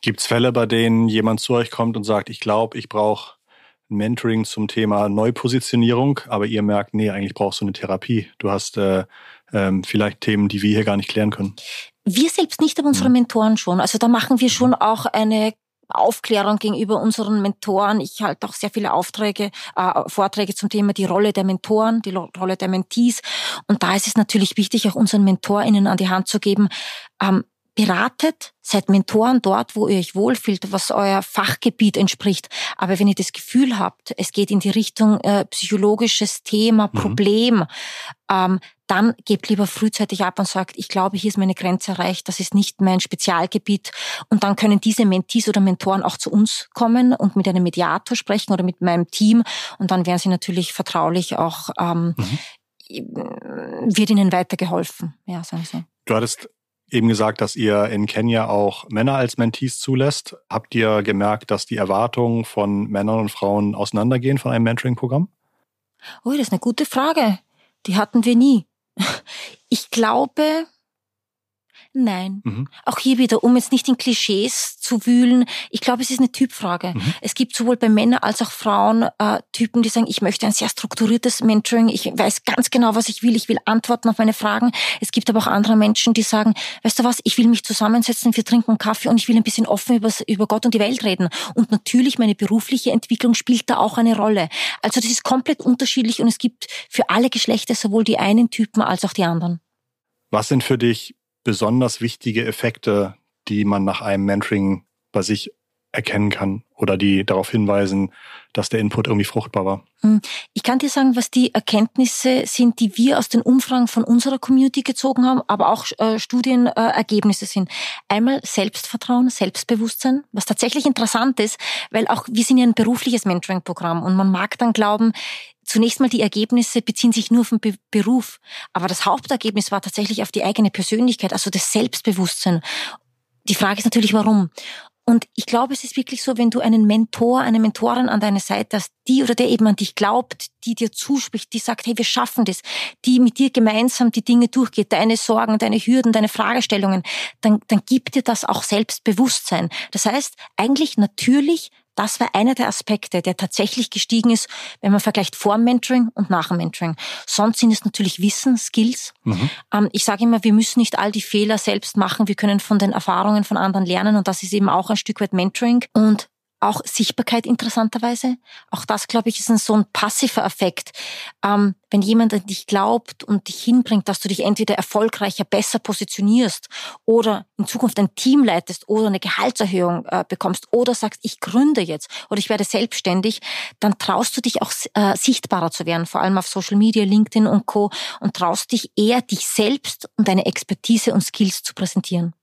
Gibt es Fälle, bei denen jemand zu euch kommt und sagt, ich glaube, ich brauche Mentoring zum Thema Neupositionierung, aber ihr merkt, nee, eigentlich brauchst du eine Therapie. Du hast äh, ähm, vielleicht Themen, die wir hier gar nicht klären können.
Wir selbst nicht, aber unsere. Mentoren schon. Also da machen wir schon auch eine Aufklärung gegenüber unseren Mentoren. Ich halte auch sehr viele Aufträge, äh, Vorträge zum Thema die Rolle der Mentoren, die Rolle der Mentees. Und da ist es natürlich wichtig, auch unseren MentorInnen an die Hand zu geben, ähm, beratet, seid Mentoren dort, wo ihr euch wohlfühlt, was euer Fachgebiet entspricht. Aber wenn ihr das Gefühl habt, es geht in die Richtung äh, psychologisches Thema, mhm. Problem, mhm. ähm, dann gebt lieber frühzeitig ab und sagt, ich glaube, hier ist meine Grenze erreicht, das ist nicht mein Spezialgebiet. Und dann können diese Mentees oder Mentoren auch zu uns kommen und mit einem Mediator sprechen oder mit meinem Team. Und dann werden sie natürlich vertraulich auch, ähm, mhm. wird ihnen weitergeholfen. Ja, sagen so.
Du hattest eben gesagt, dass ihr in Kenia auch Männer als Mentees zulässt. Habt ihr gemerkt, dass die Erwartungen von Männern und Frauen auseinandergehen von einem Mentoring-Programm?
Oh, das ist eine gute Frage. Die hatten wir nie. Ich glaube, Nein. Mhm. Auch hier wieder, um jetzt nicht in Klischees zu wühlen, ich glaube, es ist eine Typfrage. Mhm. Es gibt sowohl bei Männern als auch Frauen äh, Typen, die sagen, ich möchte ein sehr strukturiertes Mentoring, ich weiß ganz genau, was ich will, ich will Antworten auf meine Fragen. Es gibt aber auch andere Menschen, die sagen, weißt du was, ich will mich zusammensetzen, wir trinken Kaffee und ich will ein bisschen offen über, über Gott und die Welt reden. Und natürlich, meine berufliche Entwicklung spielt da auch eine Rolle. Also das ist komplett unterschiedlich und es gibt für alle Geschlechter sowohl die einen Typen als auch die anderen.
Was sind für dich besonders wichtige Effekte, die man nach einem Mentoring bei sich erkennen kann oder die darauf hinweisen, dass der Input irgendwie fruchtbar war? Hm.
Ich kann dir sagen, was die Erkenntnisse sind, die wir aus den Umfragen von unserer Community gezogen haben, aber auch äh, Studienergebnisse sind. Einmal Selbstvertrauen, Selbstbewusstsein, was tatsächlich interessant ist, weil auch wir sind ja ein berufliches Mentoring-Programm und man mag dann glauben, Zunächst mal die Ergebnisse beziehen sich nur auf den Be Beruf, aber das Hauptergebnis war tatsächlich auf die eigene Persönlichkeit, also das Selbstbewusstsein. Die Frage ist natürlich, warum. Und ich glaube, es ist wirklich so, wenn du einen Mentor, eine Mentorin an deiner Seite hast, die oder der eben an dich glaubt, die dir zuspricht, die sagt, hey, wir schaffen das, die mit dir gemeinsam die Dinge durchgeht, deine Sorgen, deine Hürden, deine Fragestellungen, dann, dann gibt dir das auch Selbstbewusstsein. Das heißt, eigentlich natürlich das war einer der Aspekte, der tatsächlich gestiegen ist, wenn man vergleicht vor Mentoring und nach dem Mentoring. Sonst sind es natürlich Wissen, Skills. Mhm. Ähm, ich sage immer, wir müssen nicht all die Fehler selbst machen. Wir können von den Erfahrungen von anderen lernen und das ist eben auch ein Stück weit Mentoring. Und auch Sichtbarkeit interessanterweise. Auch das, glaube ich, ist ein so ein passiver Effekt. Ähm, wenn jemand an dich glaubt und dich hinbringt, dass du dich entweder erfolgreicher, besser positionierst oder in Zukunft ein Team leitest oder eine Gehaltserhöhung äh, bekommst oder sagst, ich gründe jetzt oder ich werde selbstständig, dann traust du dich auch äh, sichtbarer zu werden, vor allem auf Social Media, LinkedIn und Co. und traust dich eher, dich selbst und deine Expertise und Skills zu präsentieren.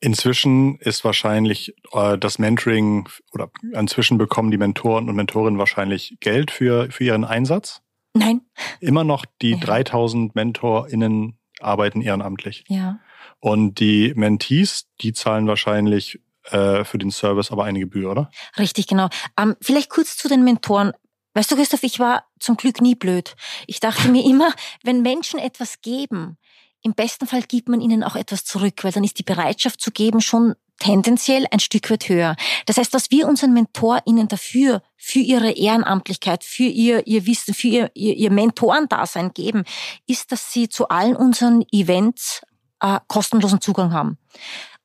Inzwischen ist wahrscheinlich äh, das Mentoring oder inzwischen bekommen die Mentoren und Mentorinnen wahrscheinlich Geld für, für ihren Einsatz.
Nein.
Immer noch die ja. 3000 MentorInnen arbeiten ehrenamtlich.
Ja.
Und die Mentees, die zahlen wahrscheinlich äh, für den Service aber eine Gebühr, oder?
Richtig, genau. Ähm, vielleicht kurz zu den Mentoren. Weißt du, Christoph, ich war zum Glück nie blöd. Ich dachte mir immer, wenn Menschen etwas geben, im besten Fall gibt man ihnen auch etwas zurück, weil dann ist die Bereitschaft zu geben schon tendenziell ein Stück weit höher. Das heißt, was wir unseren MentorInnen dafür, für ihre Ehrenamtlichkeit, für ihr, ihr Wissen, für ihr, ihr, ihr Mentorendasein geben, ist, dass sie zu allen unseren Events äh, kostenlosen Zugang haben.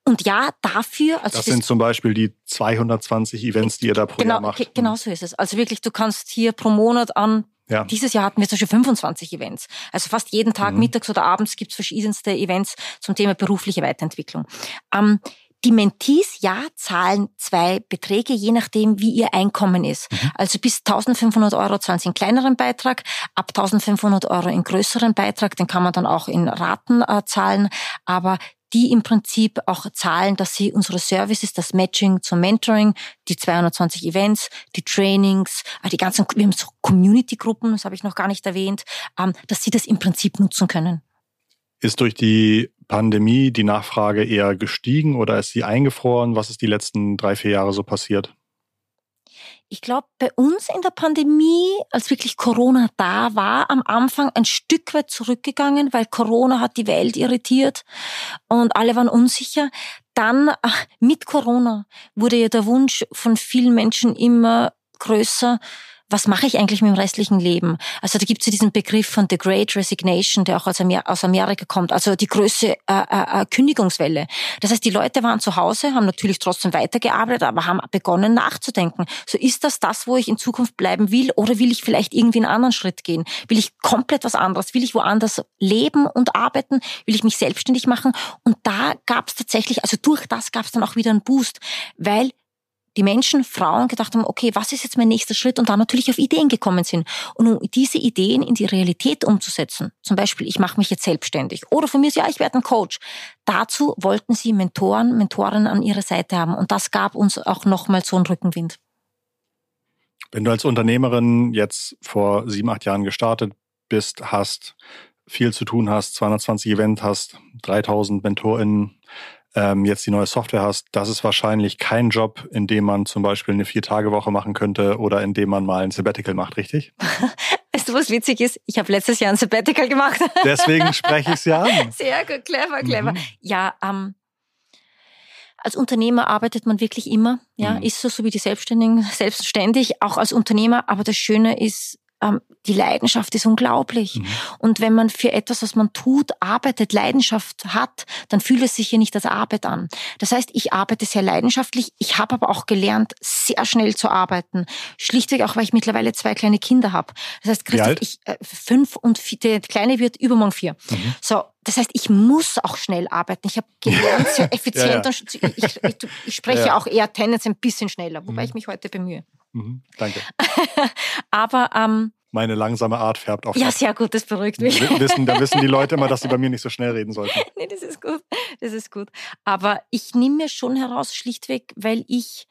Und ja, dafür.
Also das, das sind zum Beispiel die 220 Events, die ihr da pro
genau,
Jahr macht.
Genau so ist es. Also wirklich, du kannst hier pro Monat an ja. Dieses Jahr hatten wir zum Beispiel 25 Events. Also fast jeden Tag, mhm. mittags oder abends, gibt es verschiedenste Events zum Thema berufliche Weiterentwicklung. Ähm, die Mentees, ja, zahlen zwei Beträge, je nachdem, wie ihr Einkommen ist. Mhm. Also bis 1500 Euro zahlen sie einen kleineren Beitrag, ab 1500 Euro einen größeren Beitrag, den kann man dann auch in Raten äh, zahlen. Aber die im Prinzip auch zahlen, dass sie unsere Services, das Matching zum Mentoring, die 220 Events, die Trainings, äh, die ganzen, so Community-Gruppen, das habe ich noch gar nicht erwähnt, ähm, dass sie das im Prinzip nutzen können.
Ist durch die Pandemie die Nachfrage eher gestiegen oder ist sie eingefroren? Was ist die letzten drei, vier Jahre so passiert?
Ich glaube, bei uns in der Pandemie, als wirklich Corona da war, am Anfang ein Stück weit zurückgegangen, weil Corona hat die Welt irritiert und alle waren unsicher. Dann mit Corona wurde ja der Wunsch von vielen Menschen immer größer, was mache ich eigentlich mit dem restlichen Leben? Also da gibt es ja diesen Begriff von The Great Resignation, der auch aus, Amerika kommt, also die größte äh, äh, äh, Kündigungswelle. Das heißt, die Leute waren zu Hause, haben natürlich trotzdem weitergearbeitet, aber haben begonnen nachzudenken. So ist das das, wo ich in Zukunft bleiben will oder will ich vielleicht irgendwie einen anderen Schritt gehen? Will ich komplett was anderes? Will ich woanders leben und arbeiten? Will ich mich selbstständig machen? Und da gab es tatsächlich, also durch das gab es dann auch wieder einen Boost, weil die Menschen, Frauen gedacht haben, okay, was ist jetzt mein nächster Schritt und dann natürlich auf Ideen gekommen sind. Und um diese Ideen in die Realität umzusetzen, zum Beispiel, ich mache mich jetzt selbstständig oder von mir ist, ja, ich werde ein Coach. Dazu wollten sie Mentoren, Mentoren an ihrer Seite haben und das gab uns auch nochmal so einen Rückenwind.
Wenn du als Unternehmerin jetzt vor sieben, acht Jahren gestartet bist, hast, viel zu tun hast, 220 Events hast, 3000 MentorInnen, ähm, jetzt die neue Software hast, das ist wahrscheinlich kein Job, in dem man zum Beispiel eine Vier-Tage-Woche machen könnte oder in dem man mal ein Sabbatical macht, richtig?
Weißt du, was witzig ist? Ich habe letztes Jahr ein Sabbatical gemacht.
Deswegen spreche ich es ja an.
Sehr gut, clever, clever. Mhm. Ja, ähm, als Unternehmer arbeitet man wirklich immer, ja, mhm. ist so, so wie die Selbstständigen, selbstständig, auch als Unternehmer. Aber das Schöne ist, ähm, die Leidenschaft ist unglaublich. Mhm. Und wenn man für etwas, was man tut, arbeitet, Leidenschaft hat, dann fühlt es sich hier nicht als Arbeit an. Das heißt, ich arbeite sehr leidenschaftlich. Ich habe aber auch gelernt, sehr schnell zu arbeiten. Schlichtweg auch, weil ich mittlerweile zwei kleine Kinder habe. Das heißt, Christoph, ich äh, fünf und vier, der Kleine wird übermorgen vier. Mhm. So, das heißt, ich muss auch schnell arbeiten. Ich habe gelernt, sehr effizient. ja, ja. Ich, ich, ich, spreche ja. auch eher tendenziell ein bisschen schneller, wobei mhm. ich mich heute bemühe.
Mhm, danke.
Aber ähm,
meine langsame Art färbt auf.
Ja, sehr gut, das beruhigt mich.
Wissen, da wissen die Leute immer, dass sie bei mir nicht so schnell reden sollten.
nee, das ist gut. Das ist gut. Aber ich nehme mir schon heraus, schlichtweg, weil ich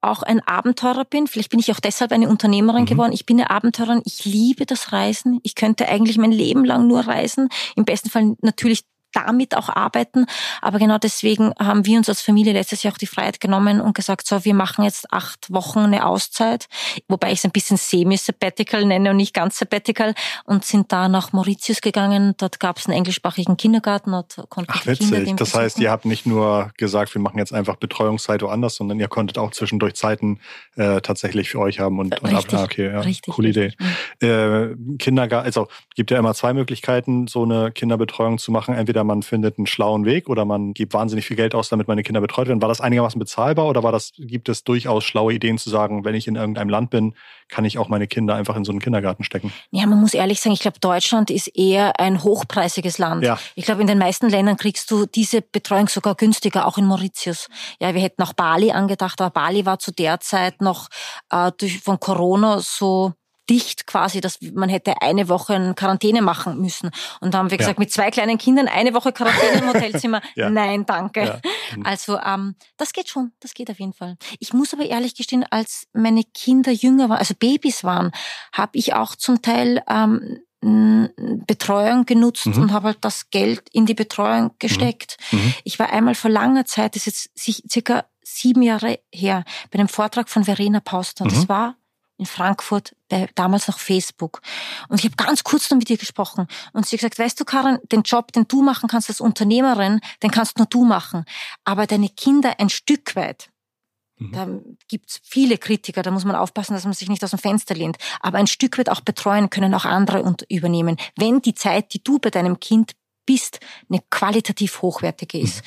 auch ein Abenteurer bin. Vielleicht bin ich auch deshalb eine Unternehmerin mhm. geworden. Ich bin eine Abenteurerin. Ich liebe das Reisen. Ich könnte eigentlich mein Leben lang nur reisen. Im besten Fall natürlich damit auch arbeiten. Aber genau deswegen haben wir uns als Familie letztes Jahr auch die Freiheit genommen und gesagt, so, wir machen jetzt acht Wochen eine Auszeit, wobei ich es ein bisschen semi-sabbatical nenne und nicht ganz sabbatical und sind da nach Mauritius gegangen. Dort gab es einen englischsprachigen Kindergarten. Dort
konnten Ach, witzig. Kinder das besuchen. heißt, ihr habt nicht nur gesagt, wir machen jetzt einfach Betreuungszeit woanders, sondern ihr konntet auch zwischendurch Zeiten äh, tatsächlich für euch haben und, und
richtig, ab, ah, okay,
ja,
richtig,
coole Idee. Äh, Kindergarten, also gibt ja immer zwei Möglichkeiten, so eine Kinderbetreuung zu machen. Entweder man findet einen schlauen Weg oder man gibt wahnsinnig viel Geld aus, damit meine Kinder betreut werden. War das einigermaßen bezahlbar oder war das, gibt es durchaus schlaue Ideen zu sagen, wenn ich in irgendeinem Land bin, kann ich auch meine Kinder einfach in so einen Kindergarten stecken?
Ja, man muss ehrlich sagen, ich glaube, Deutschland ist eher ein hochpreisiges Land. Ja. Ich glaube, in den meisten Ländern kriegst du diese Betreuung sogar günstiger, auch in Mauritius. Ja, wir hätten auch Bali angedacht, aber Bali war zu der Zeit noch äh, durch, von Corona so dicht quasi, dass man hätte eine Woche in Quarantäne machen müssen. Und da haben wir gesagt, ja. mit zwei kleinen Kindern eine Woche Quarantäne im Hotelzimmer. ja. Nein, danke. Ja. Also ähm, das geht schon, das geht auf jeden Fall. Ich muss aber ehrlich gestehen, als meine Kinder jünger waren, also Babys waren, habe ich auch zum Teil ähm, Betreuung genutzt mhm. und habe halt das Geld in die Betreuung gesteckt. Mhm. mhm. Ich war einmal vor langer Zeit, das ist jetzt circa sieben Jahre her, bei einem Vortrag von Verena Pauster. Mhm. Das war in Frankfurt, bei damals noch Facebook. Und ich habe ganz kurz noch mit ihr gesprochen. Und sie hat gesagt, weißt du, Karin, den Job, den du machen kannst als Unternehmerin, den kannst nur du machen. Aber deine Kinder ein Stück weit, mhm. da gibt's viele Kritiker, da muss man aufpassen, dass man sich nicht aus dem Fenster lehnt. Aber ein Stück weit auch betreuen können auch andere übernehmen. Wenn die Zeit, die du bei deinem Kind bist, eine qualitativ hochwertige ist.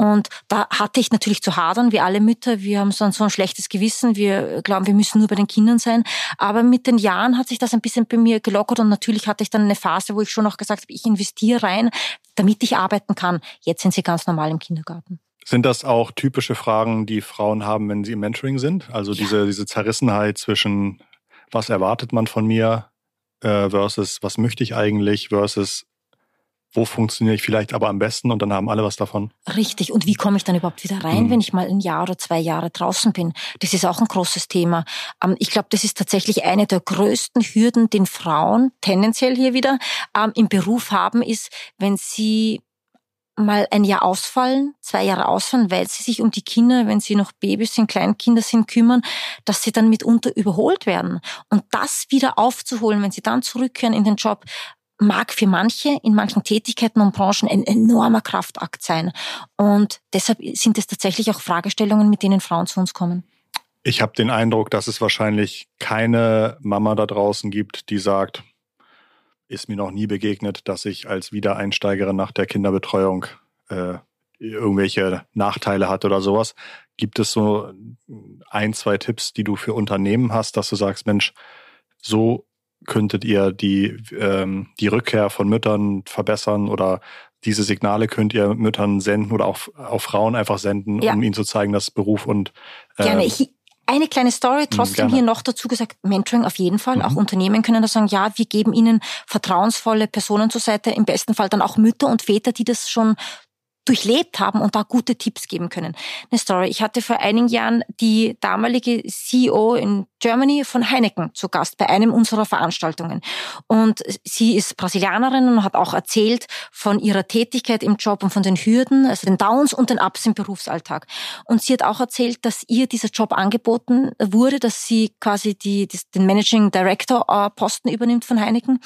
Mhm. Und da hatte ich natürlich zu hadern, wie alle Mütter. Wir haben so ein, so ein schlechtes Gewissen. Wir glauben, wir müssen nur bei den Kindern sein. Aber mit den Jahren hat sich das ein bisschen bei mir gelockert und natürlich hatte ich dann eine Phase, wo ich schon auch gesagt habe, ich investiere rein, damit ich arbeiten kann. Jetzt sind sie ganz normal im Kindergarten.
Sind das auch typische Fragen, die Frauen haben, wenn sie im Mentoring sind? Also ja. diese, diese Zerrissenheit zwischen, was erwartet man von mir äh, versus, was möchte ich eigentlich versus, wo funktioniere ich vielleicht aber am besten und dann haben alle was davon.
Richtig. Und wie komme ich dann überhaupt wieder rein, mhm. wenn ich mal ein Jahr oder zwei Jahre draußen bin? Das ist auch ein großes Thema. Ähm, ich glaube, das ist tatsächlich eine der größten Hürden, den Frauen tendenziell hier wieder ähm, im Beruf haben, ist, wenn sie mal ein Jahr ausfallen, zwei Jahre ausfallen, weil sie sich um die Kinder, wenn sie noch Babys sind, Kleinkinder sind, kümmern, dass sie dann mitunter überholt werden. Und das wieder aufzuholen, wenn sie dann zurückkehren in den Job, mag für manche in manchen Tätigkeiten und Branchen ein enormer Kraftakt sein. Und deshalb sind es tatsächlich auch Fragestellungen, mit denen Frauen zu uns kommen.
Ich habe den Eindruck, dass es wahrscheinlich keine Mama da draußen gibt, die sagt, ist mir noch nie begegnet, dass ich als Wiedereinsteigerin nach der Kinderbetreuung äh, irgendwelche Nachteile hat oder sowas. Gibt es so ein, zwei Tipps, die du für Unternehmen hast, dass du sagst, Mensch, so könntet ihr die, ähm, die Rückkehr von Müttern verbessern oder diese Signale könnt ihr Müttern senden oder auch, auch Frauen einfach senden, ja. um ihnen zu zeigen, dass Beruf und
äh, Gerne. Ich, Eine kleine Story, trotzdem Gerne. hier noch dazu gesagt, Mentoring auf jeden Fall. Mhm. Auch Unternehmen können da sagen, ja, wir geben ihnen vertrauensvolle Personen zur Seite, im besten Fall dann auch Mütter und Väter, die das schon durchlebt haben und da gute Tipps geben können. Eine Story. Ich hatte vor einigen Jahren die damalige CEO in Germany von Heineken zu Gast bei einem unserer Veranstaltungen. Und sie ist Brasilianerin und hat auch erzählt von ihrer Tätigkeit im Job und von den Hürden, also den Downs und den Ups im Berufsalltag. Und sie hat auch erzählt, dass ihr dieser Job angeboten wurde, dass sie quasi die, den Managing Director äh, Posten übernimmt von Heineken.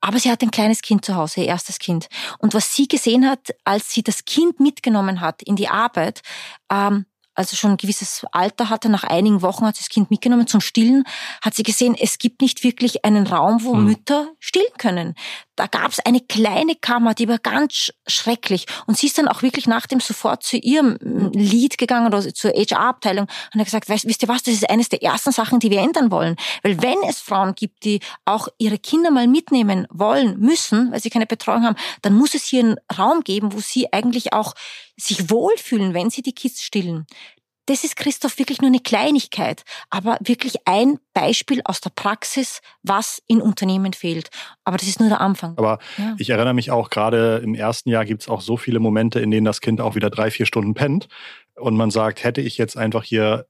Aber sie hat ein kleines Kind zu Hause, ihr erstes Kind. Und was sie gesehen hat, als sie das Kind mitgenommen hat in die Arbeit, ähm, also schon ein gewisses Alter hatte, nach einigen Wochen hat sie das Kind mitgenommen zum Stillen, hat sie gesehen, es gibt nicht wirklich einen Raum, wo mhm. Mütter stillen können. Da gab es eine kleine Kammer, die war ganz schrecklich. Und sie ist dann auch wirklich nach dem sofort zu ihrem Lead gegangen oder zur HR-Abteilung und hat gesagt, weißt, wisst ihr was, das ist eines der ersten Sachen, die wir ändern wollen. Weil wenn es Frauen gibt, die auch ihre Kinder mal mitnehmen wollen, müssen, weil sie keine Betreuung haben, dann muss es hier einen Raum geben, wo sie eigentlich auch sich wohlfühlen, wenn sie die Kids stillen. Das ist, Christoph, wirklich nur eine Kleinigkeit, aber wirklich ein Beispiel aus der Praxis, was in Unternehmen fehlt. Aber das ist nur der Anfang.
Aber ja. ich erinnere mich auch, gerade im ersten Jahr gibt es auch so viele Momente, in denen das Kind auch wieder drei, vier Stunden pennt. Und man sagt, hätte ich jetzt einfach hier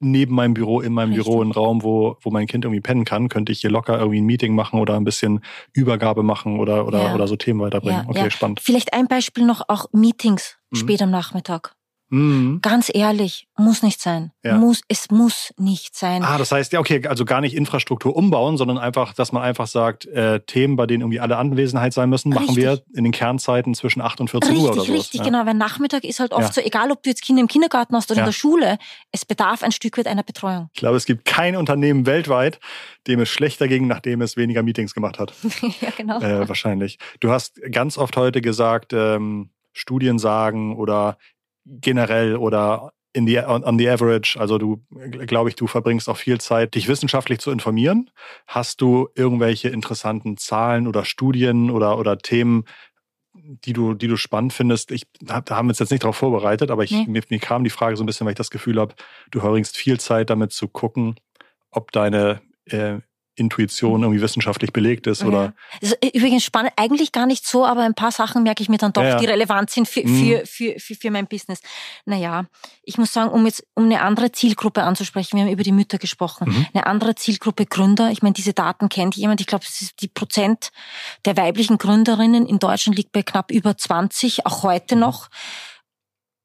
neben meinem Büro, in meinem Richtig. Büro einen Raum, wo, wo mein Kind irgendwie pennen kann, könnte ich hier locker irgendwie ein Meeting machen oder ein bisschen Übergabe machen oder, oder, ja. oder so Themen weiterbringen. Ja, okay, ja. spannend.
Vielleicht ein Beispiel noch auch Meetings mhm. spät am Nachmittag. Mhm. Ganz ehrlich, muss nicht sein. Ja. Muss, es muss nicht sein.
Ah, das heißt, ja, okay, also gar nicht Infrastruktur umbauen, sondern einfach, dass man einfach sagt, äh, Themen, bei denen irgendwie alle Anwesenheit sein müssen, machen richtig. wir in den Kernzeiten zwischen 8 und 14
richtig,
Uhr oder
so. Richtig, ja. genau. Weil Nachmittag ist halt oft ja. so, egal ob du jetzt Kinder im Kindergarten hast oder in der Schule, es bedarf ein Stück weit einer Betreuung.
Ich glaube, es gibt kein Unternehmen weltweit, dem es schlechter ging, nachdem es weniger Meetings gemacht hat.
ja, genau.
Äh, wahrscheinlich. Du hast ganz oft heute gesagt, ähm, Studien sagen oder generell oder in the, on, on the average, also du, glaube ich, du verbringst auch viel Zeit, dich wissenschaftlich zu informieren. Hast du irgendwelche interessanten Zahlen oder Studien oder, oder Themen, die du, die du spannend findest? Ich, da haben wir uns jetzt nicht darauf vorbereitet, aber ich, nee. mir, mir kam die Frage so ein bisschen, weil ich das Gefühl habe, du verbringst viel Zeit damit zu gucken, ob deine äh, Intuition irgendwie wissenschaftlich belegt ist. Oder
ja. ist übrigens spannend, eigentlich gar nicht so, aber ein paar Sachen merke ich mir dann doch, ja, ja. die relevant sind für, mhm. für, für, für, für mein Business. Naja, ich muss sagen, um jetzt um eine andere Zielgruppe anzusprechen, wir haben über die Mütter gesprochen, mhm. eine andere Zielgruppe Gründer, ich meine, diese Daten kennt jemand, ich glaube, die Prozent der weiblichen Gründerinnen in Deutschland liegt bei knapp über 20, auch heute mhm.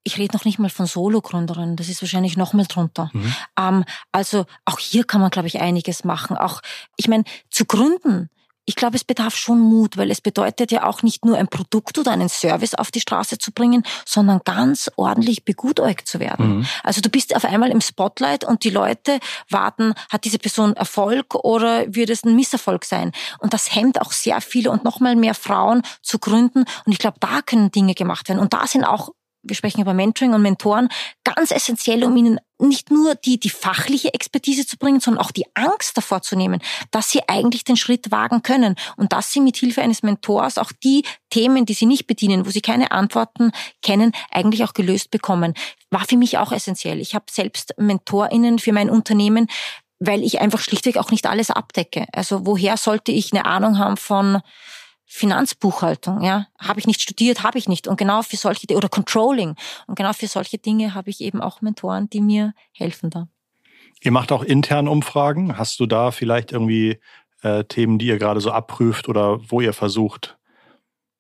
Ich rede noch nicht mal von Solo-Gründerinnen, das ist wahrscheinlich noch mal drunter. Mhm. Ähm, also auch hier kann man, glaube ich, einiges machen. Auch, ich meine, zu gründen, ich glaube, es bedarf schon Mut, weil es bedeutet ja auch nicht nur ein Produkt oder einen Service auf die Straße zu bringen, sondern ganz ordentlich begutäugt zu werden. Mhm. Also du bist auf einmal im Spotlight und die Leute warten, hat diese Person Erfolg oder wird es ein Misserfolg sein? Und das hemmt auch sehr viele und nochmal mehr Frauen zu gründen. Und ich glaube, da können Dinge gemacht werden. Und da sind auch wir sprechen über Mentoring und Mentoren, ganz essentiell, um ihnen nicht nur die, die fachliche Expertise zu bringen, sondern auch die Angst davor zu nehmen, dass sie eigentlich den Schritt wagen können und dass sie mit Hilfe eines Mentors auch die Themen, die sie nicht bedienen, wo sie keine Antworten kennen, eigentlich auch gelöst bekommen. War für mich auch essentiell. Ich habe selbst MentorInnen für mein Unternehmen, weil ich einfach schlichtweg auch nicht alles abdecke. Also woher sollte ich eine Ahnung haben von Finanzbuchhaltung, ja, habe ich nicht studiert, habe ich nicht. Und genau für solche oder Controlling und genau für solche Dinge habe ich eben auch Mentoren, die mir helfen da.
Ihr macht auch intern Umfragen. Hast du da vielleicht irgendwie äh, Themen, die ihr gerade so abprüft oder wo ihr versucht,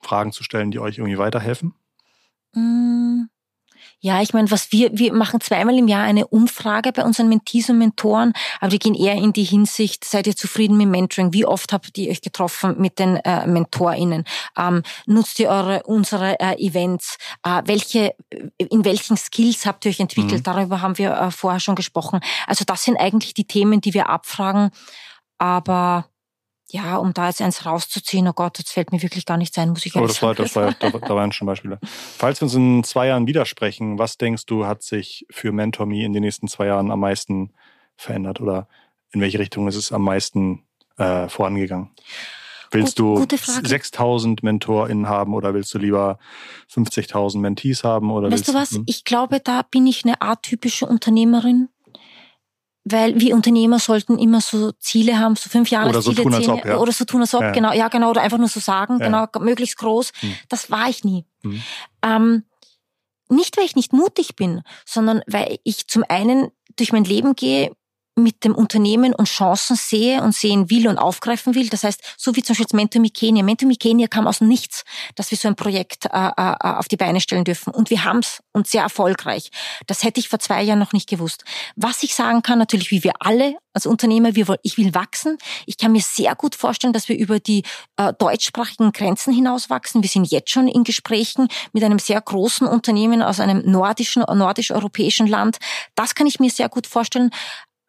Fragen zu stellen, die euch irgendwie weiterhelfen?
Mm, ja, ich meine, was wir, wir machen zweimal im Jahr eine Umfrage bei unseren Mentees und Mentoren, aber wir gehen eher in die Hinsicht, seid ihr zufrieden mit Mentoring? Wie oft habt ihr euch getroffen mit den äh, MentorInnen? Ähm, nutzt ihr eure, unsere äh, Events? Äh, welche, in welchen Skills habt ihr euch entwickelt? Mhm. Darüber haben wir äh, vorher schon gesprochen. Also das sind eigentlich die Themen, die wir abfragen. Aber ja, um da jetzt eins rauszuziehen, oh Gott, jetzt fällt mir wirklich gar nichts ein, muss ich
oh, das war, das war, da, da waren schon Beispiele. Falls wir uns in zwei Jahren widersprechen, was denkst du, hat sich für MentorMe in den nächsten zwei Jahren am meisten verändert oder in welche Richtung ist es am meisten äh, vorangegangen? Willst du 6000 MentorInnen haben oder willst du lieber 50.000 Mentees haben? Oder
weißt du was? Hm? Ich glaube, da bin ich eine atypische Unternehmerin weil wir Unternehmer sollten immer so Ziele haben, so fünf Jahre
Oder so
Ziele,
tun,
zehn-
ob, ja.
oder so tun als ob,
Ja.
genau, ja genau, oder einfach nur so sagen,
Ja.
genau, möglichst groß.
Hm.
Das war ich nie.
Hm.
Ähm, nicht, weil ich nicht mutig bin, sondern weil ich zum einen durch mein Leben gehe mit dem Unternehmen und Chancen sehe und sehen will und aufgreifen will. Das heißt, so wie zum Beispiel Mentor Me Kenya. Mentor Me Kenya kam aus Nichts, dass wir so ein Projekt äh, äh, auf die Beine stellen dürfen. Und wir haben es und sehr erfolgreich. Das hätte ich vor zwei Jahren noch nicht gewusst. Was ich sagen kann, natürlich wie wir alle als Unternehmer, wir wollen, ich will wachsen. Ich kann mir sehr gut vorstellen, dass wir über die äh, deutschsprachigen Grenzen hinaus wachsen. Wir sind jetzt schon in Gesprächen mit einem sehr großen Unternehmen aus einem nordischen, nordisch-europäischen Land. Das kann ich mir sehr gut vorstellen.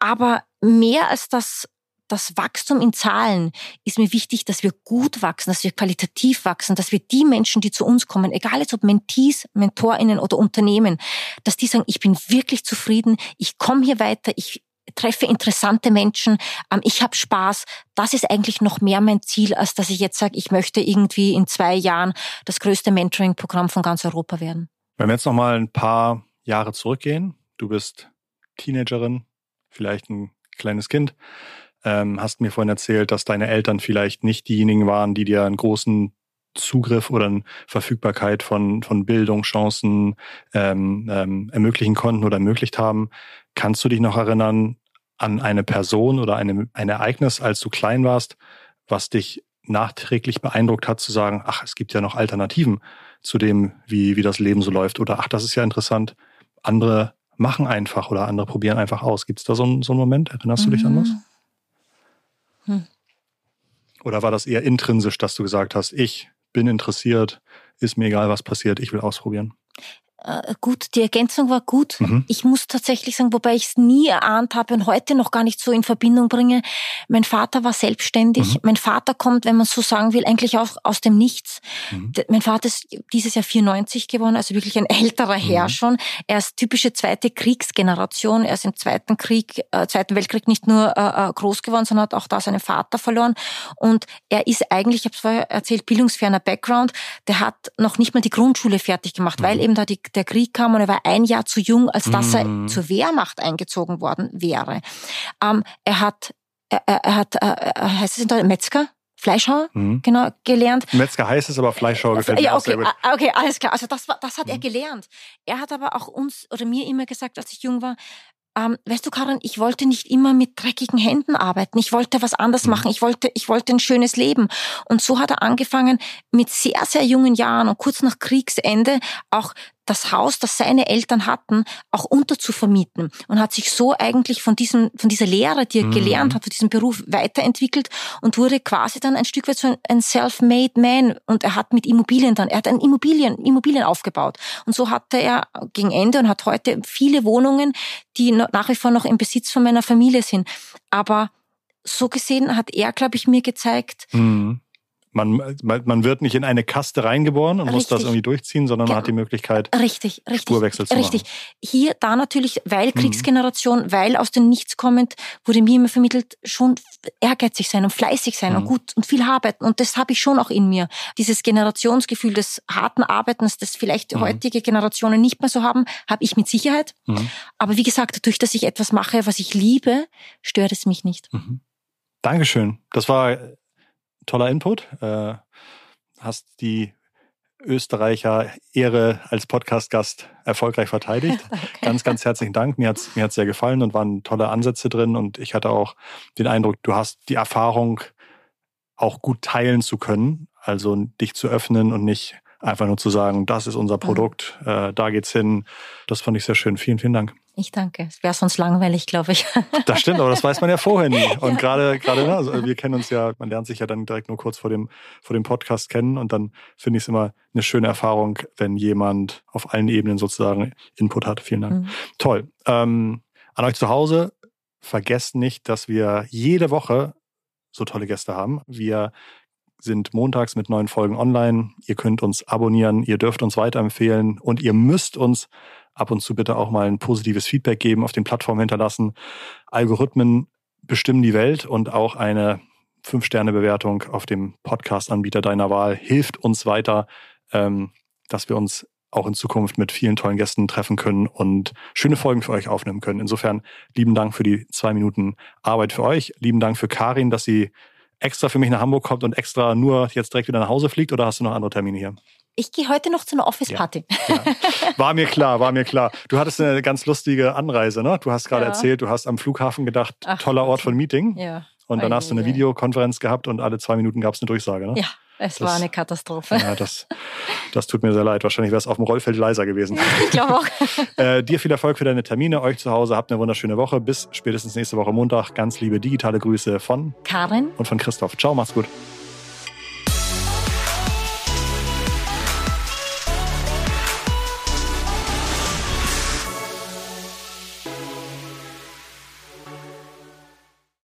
Aber mehr als das, das Wachstum in Zahlen ist mir wichtig, dass wir gut wachsen, dass wir qualitativ wachsen, dass wir die Menschen, die zu uns kommen, egal jetzt ob Mentees, MentorInnen oder Unternehmen, dass die sagen, ich bin wirklich zufrieden, ich komme hier weiter, ich treffe interessante Menschen, ähm, ich habe Spaß. Das ist eigentlich noch mehr mein Ziel, als dass ich jetzt sage, ich möchte irgendwie in zwei Jahren das größte Mentoring-Programm von ganz Europa werden.
Wenn wir jetzt noch mal ein paar Jahre zurückgehen, du bist Teenagerin, vielleicht ein kleines Kind, ähm, hast mir vorhin erzählt, dass deine Eltern vielleicht nicht diejenigen waren, die dir einen großen Zugriff oder eine Verfügbarkeit von, von Bildungschancen ähm, ähm, ermöglichen konnten oder ermöglicht haben. Kannst du dich noch erinnern an eine Person oder eine, ein Ereignis, als du klein warst, was dich nachträglich beeindruckt hat, zu sagen, ach, es gibt ja noch Alternativen zu dem, wie, wie das Leben so läuft. Oder ach, das ist ja interessant. Andere machen einfach oder andere probieren einfach aus. Gibt es da so, einen- so einen Moment? Erinnerst du dich an was?
Hm.
Oder war das eher intrinsisch, dass du gesagt hast, ich bin interessiert, ist mir egal, was passiert, ich will ausprobieren?
Äh, gut, die Ergänzung war gut.
Mhm.
Ich muss tatsächlich sagen, wobei ich es nie erahnt habe und heute noch gar nicht so in Verbindung bringe. Mein Vater war selbstständig.
Mhm.
Mein Vater kommt, wenn man so sagen will, eigentlich auch aus dem Nichts.
Mhm.
Mein Vater ist dieses Jahr 94 geworden, also wirklich ein älterer Herr
Mhm.
schon. Er ist typische zweite Kriegsgeneration. Er ist im Zweiten Krieg, äh, Zweiten Weltkrieg nicht nur äh, äh, groß geworden, sondern hat auch da seinen Vater verloren. Und er ist eigentlich, ich habe es vorher erzählt, bildungsferner Background. Der hat noch nicht mal die Grundschule fertig gemacht, weil eben da die, der Krieg kam und er war ein Jahr zu jung, als dass
Mhm.
er zur Wehrmacht eingezogen worden wäre. Ähm, er hat, er, er er hat, äh, äh, heißt es in Deutsch, Metzger? Fleischhauer?
Mhm.
Genau, gelernt.
Metzger heißt es, aber Fleischhauer gefällt mir
Ja,
auch sehr
okay,
gut.
ah, okay, alles klar. Also das, war, das hat er
Mhm.
gelernt. Er hat aber auch uns oder mir immer gesagt, als ich jung war, ähm, weißt du, Karin, ich wollte nicht immer mit dreckigen Händen arbeiten. Ich wollte was anderes
Mhm.
machen. Ich wollte, ich wollte ein schönes Leben. Und so hat er angefangen, mit sehr, sehr jungen Jahren und kurz nach Kriegsende auch das Haus, das seine Eltern hatten, auch unterzuvermieten und hat sich so eigentlich von diesem, von dieser Lehre, die er
Mhm.
gelernt hat, von diesem Beruf weiterentwickelt und wurde quasi dann ein Stück weit so ein, self-made man und er hat mit Immobilien dann, er hat ein Immobilien, Immobilien aufgebaut und so hatte er gegen Ende und hat heute viele Wohnungen, die nach wie vor noch im Besitz von meiner Familie sind. Aber so gesehen hat er, glaube ich, mir gezeigt,
Mhm. Man, man man wird nicht in eine Kaste reingeboren und muss das
Richtig.
irgendwie durchziehen, sondern man
Genau.
hat die Möglichkeit,
Richtig, richtig.
Spurwechsel zu
Richtig. Hier, da natürlich, weil
Mhm.
Kriegsgeneration, weil aus dem Nichts kommend, wurde mir immer vermittelt, schon ehrgeizig sein und fleißig sein und
Mhm.
gut und viel arbeiten. Und das habe ich schon auch in mir. Dieses Generationsgefühl des harten Arbeitens, das vielleicht
Mhm.
heutige Generationen nicht mehr so haben, habe ich mit Sicherheit.
Mhm.
Aber wie gesagt, dadurch, dass ich etwas mache, was ich liebe, stört es mich nicht.
Mhm. Dankeschön. Das war toller Input. Äh, hast die Österreicher Ehre als Podcast-Gast erfolgreich verteidigt. Ganz, ganz herzlichen Dank. Mir hat's mir hat's sehr gefallen und waren tolle Ansätze drin. Und ich hatte auch den Eindruck, du hast die Erfahrung, auch gut teilen zu können. Also dich zu öffnen und nicht einfach nur zu sagen, das ist unser Produkt, äh, da geht's hin. Das fand ich sehr schön. Vielen, vielen Dank.
Ich danke. Es wäre sonst langweilig, glaube ich.
Das stimmt, aber das weiß man ja vorher nie. Und gerade, gerade, ne, also wir kennen uns ja, man lernt sich ja dann direkt nur kurz vor dem, vor dem Podcast kennen und dann finde ich es immer eine schöne Erfahrung, wenn jemand auf allen Ebenen sozusagen Input hat. Vielen Dank.
Mhm.
Toll. Ähm, an euch zu Hause, vergesst nicht, dass wir jede Woche so tolle Gäste haben. Wir sind montags mit neuen Folgen online. Ihr könnt uns abonnieren, ihr dürft uns weiterempfehlen und ihr müsst uns ab und zu bitte auch mal ein positives Feedback geben, auf den Plattformen hinterlassen. Algorithmen bestimmen die Welt und auch eine Fünf-Sterne-Bewertung auf dem Podcast-Anbieter deiner Wahl hilft uns weiter, ähm, dass wir uns auch in Zukunft mit vielen tollen Gästen treffen können und schöne Folgen für euch aufnehmen können. Insofern lieben Dank für die zwei Minuten Arbeit für euch. Lieben Dank für Karin, dass sie extra für mich nach Hamburg kommt und extra nur jetzt direkt wieder nach Hause fliegt oder hast du noch andere Termine hier?
Ich gehe heute noch zu einer Office-Party.
Ja, ja. War mir klar, war mir klar. Du hattest eine ganz lustige Anreise, ne? Du hast gerade ja. erzählt, du hast am Flughafen gedacht, Ach, toller Ort von Meeting. Ja. Und dann hast du eine Videokonferenz gehabt und alle zwei Minuten gab es eine Durchsage, ne?
Ja, es das, war eine Katastrophe.
Ja, das, das tut mir sehr leid. Wahrscheinlich wäre es auf dem Rollfeld leiser gewesen.
Ich glaube auch.
äh, dir viel Erfolg für deine Termine. Euch zu Hause habt eine wunderschöne Woche. Bis spätestens nächste Woche Montag. Ganz liebe digitale Grüße von
Karin
und von Christoph. Ciao, macht's gut.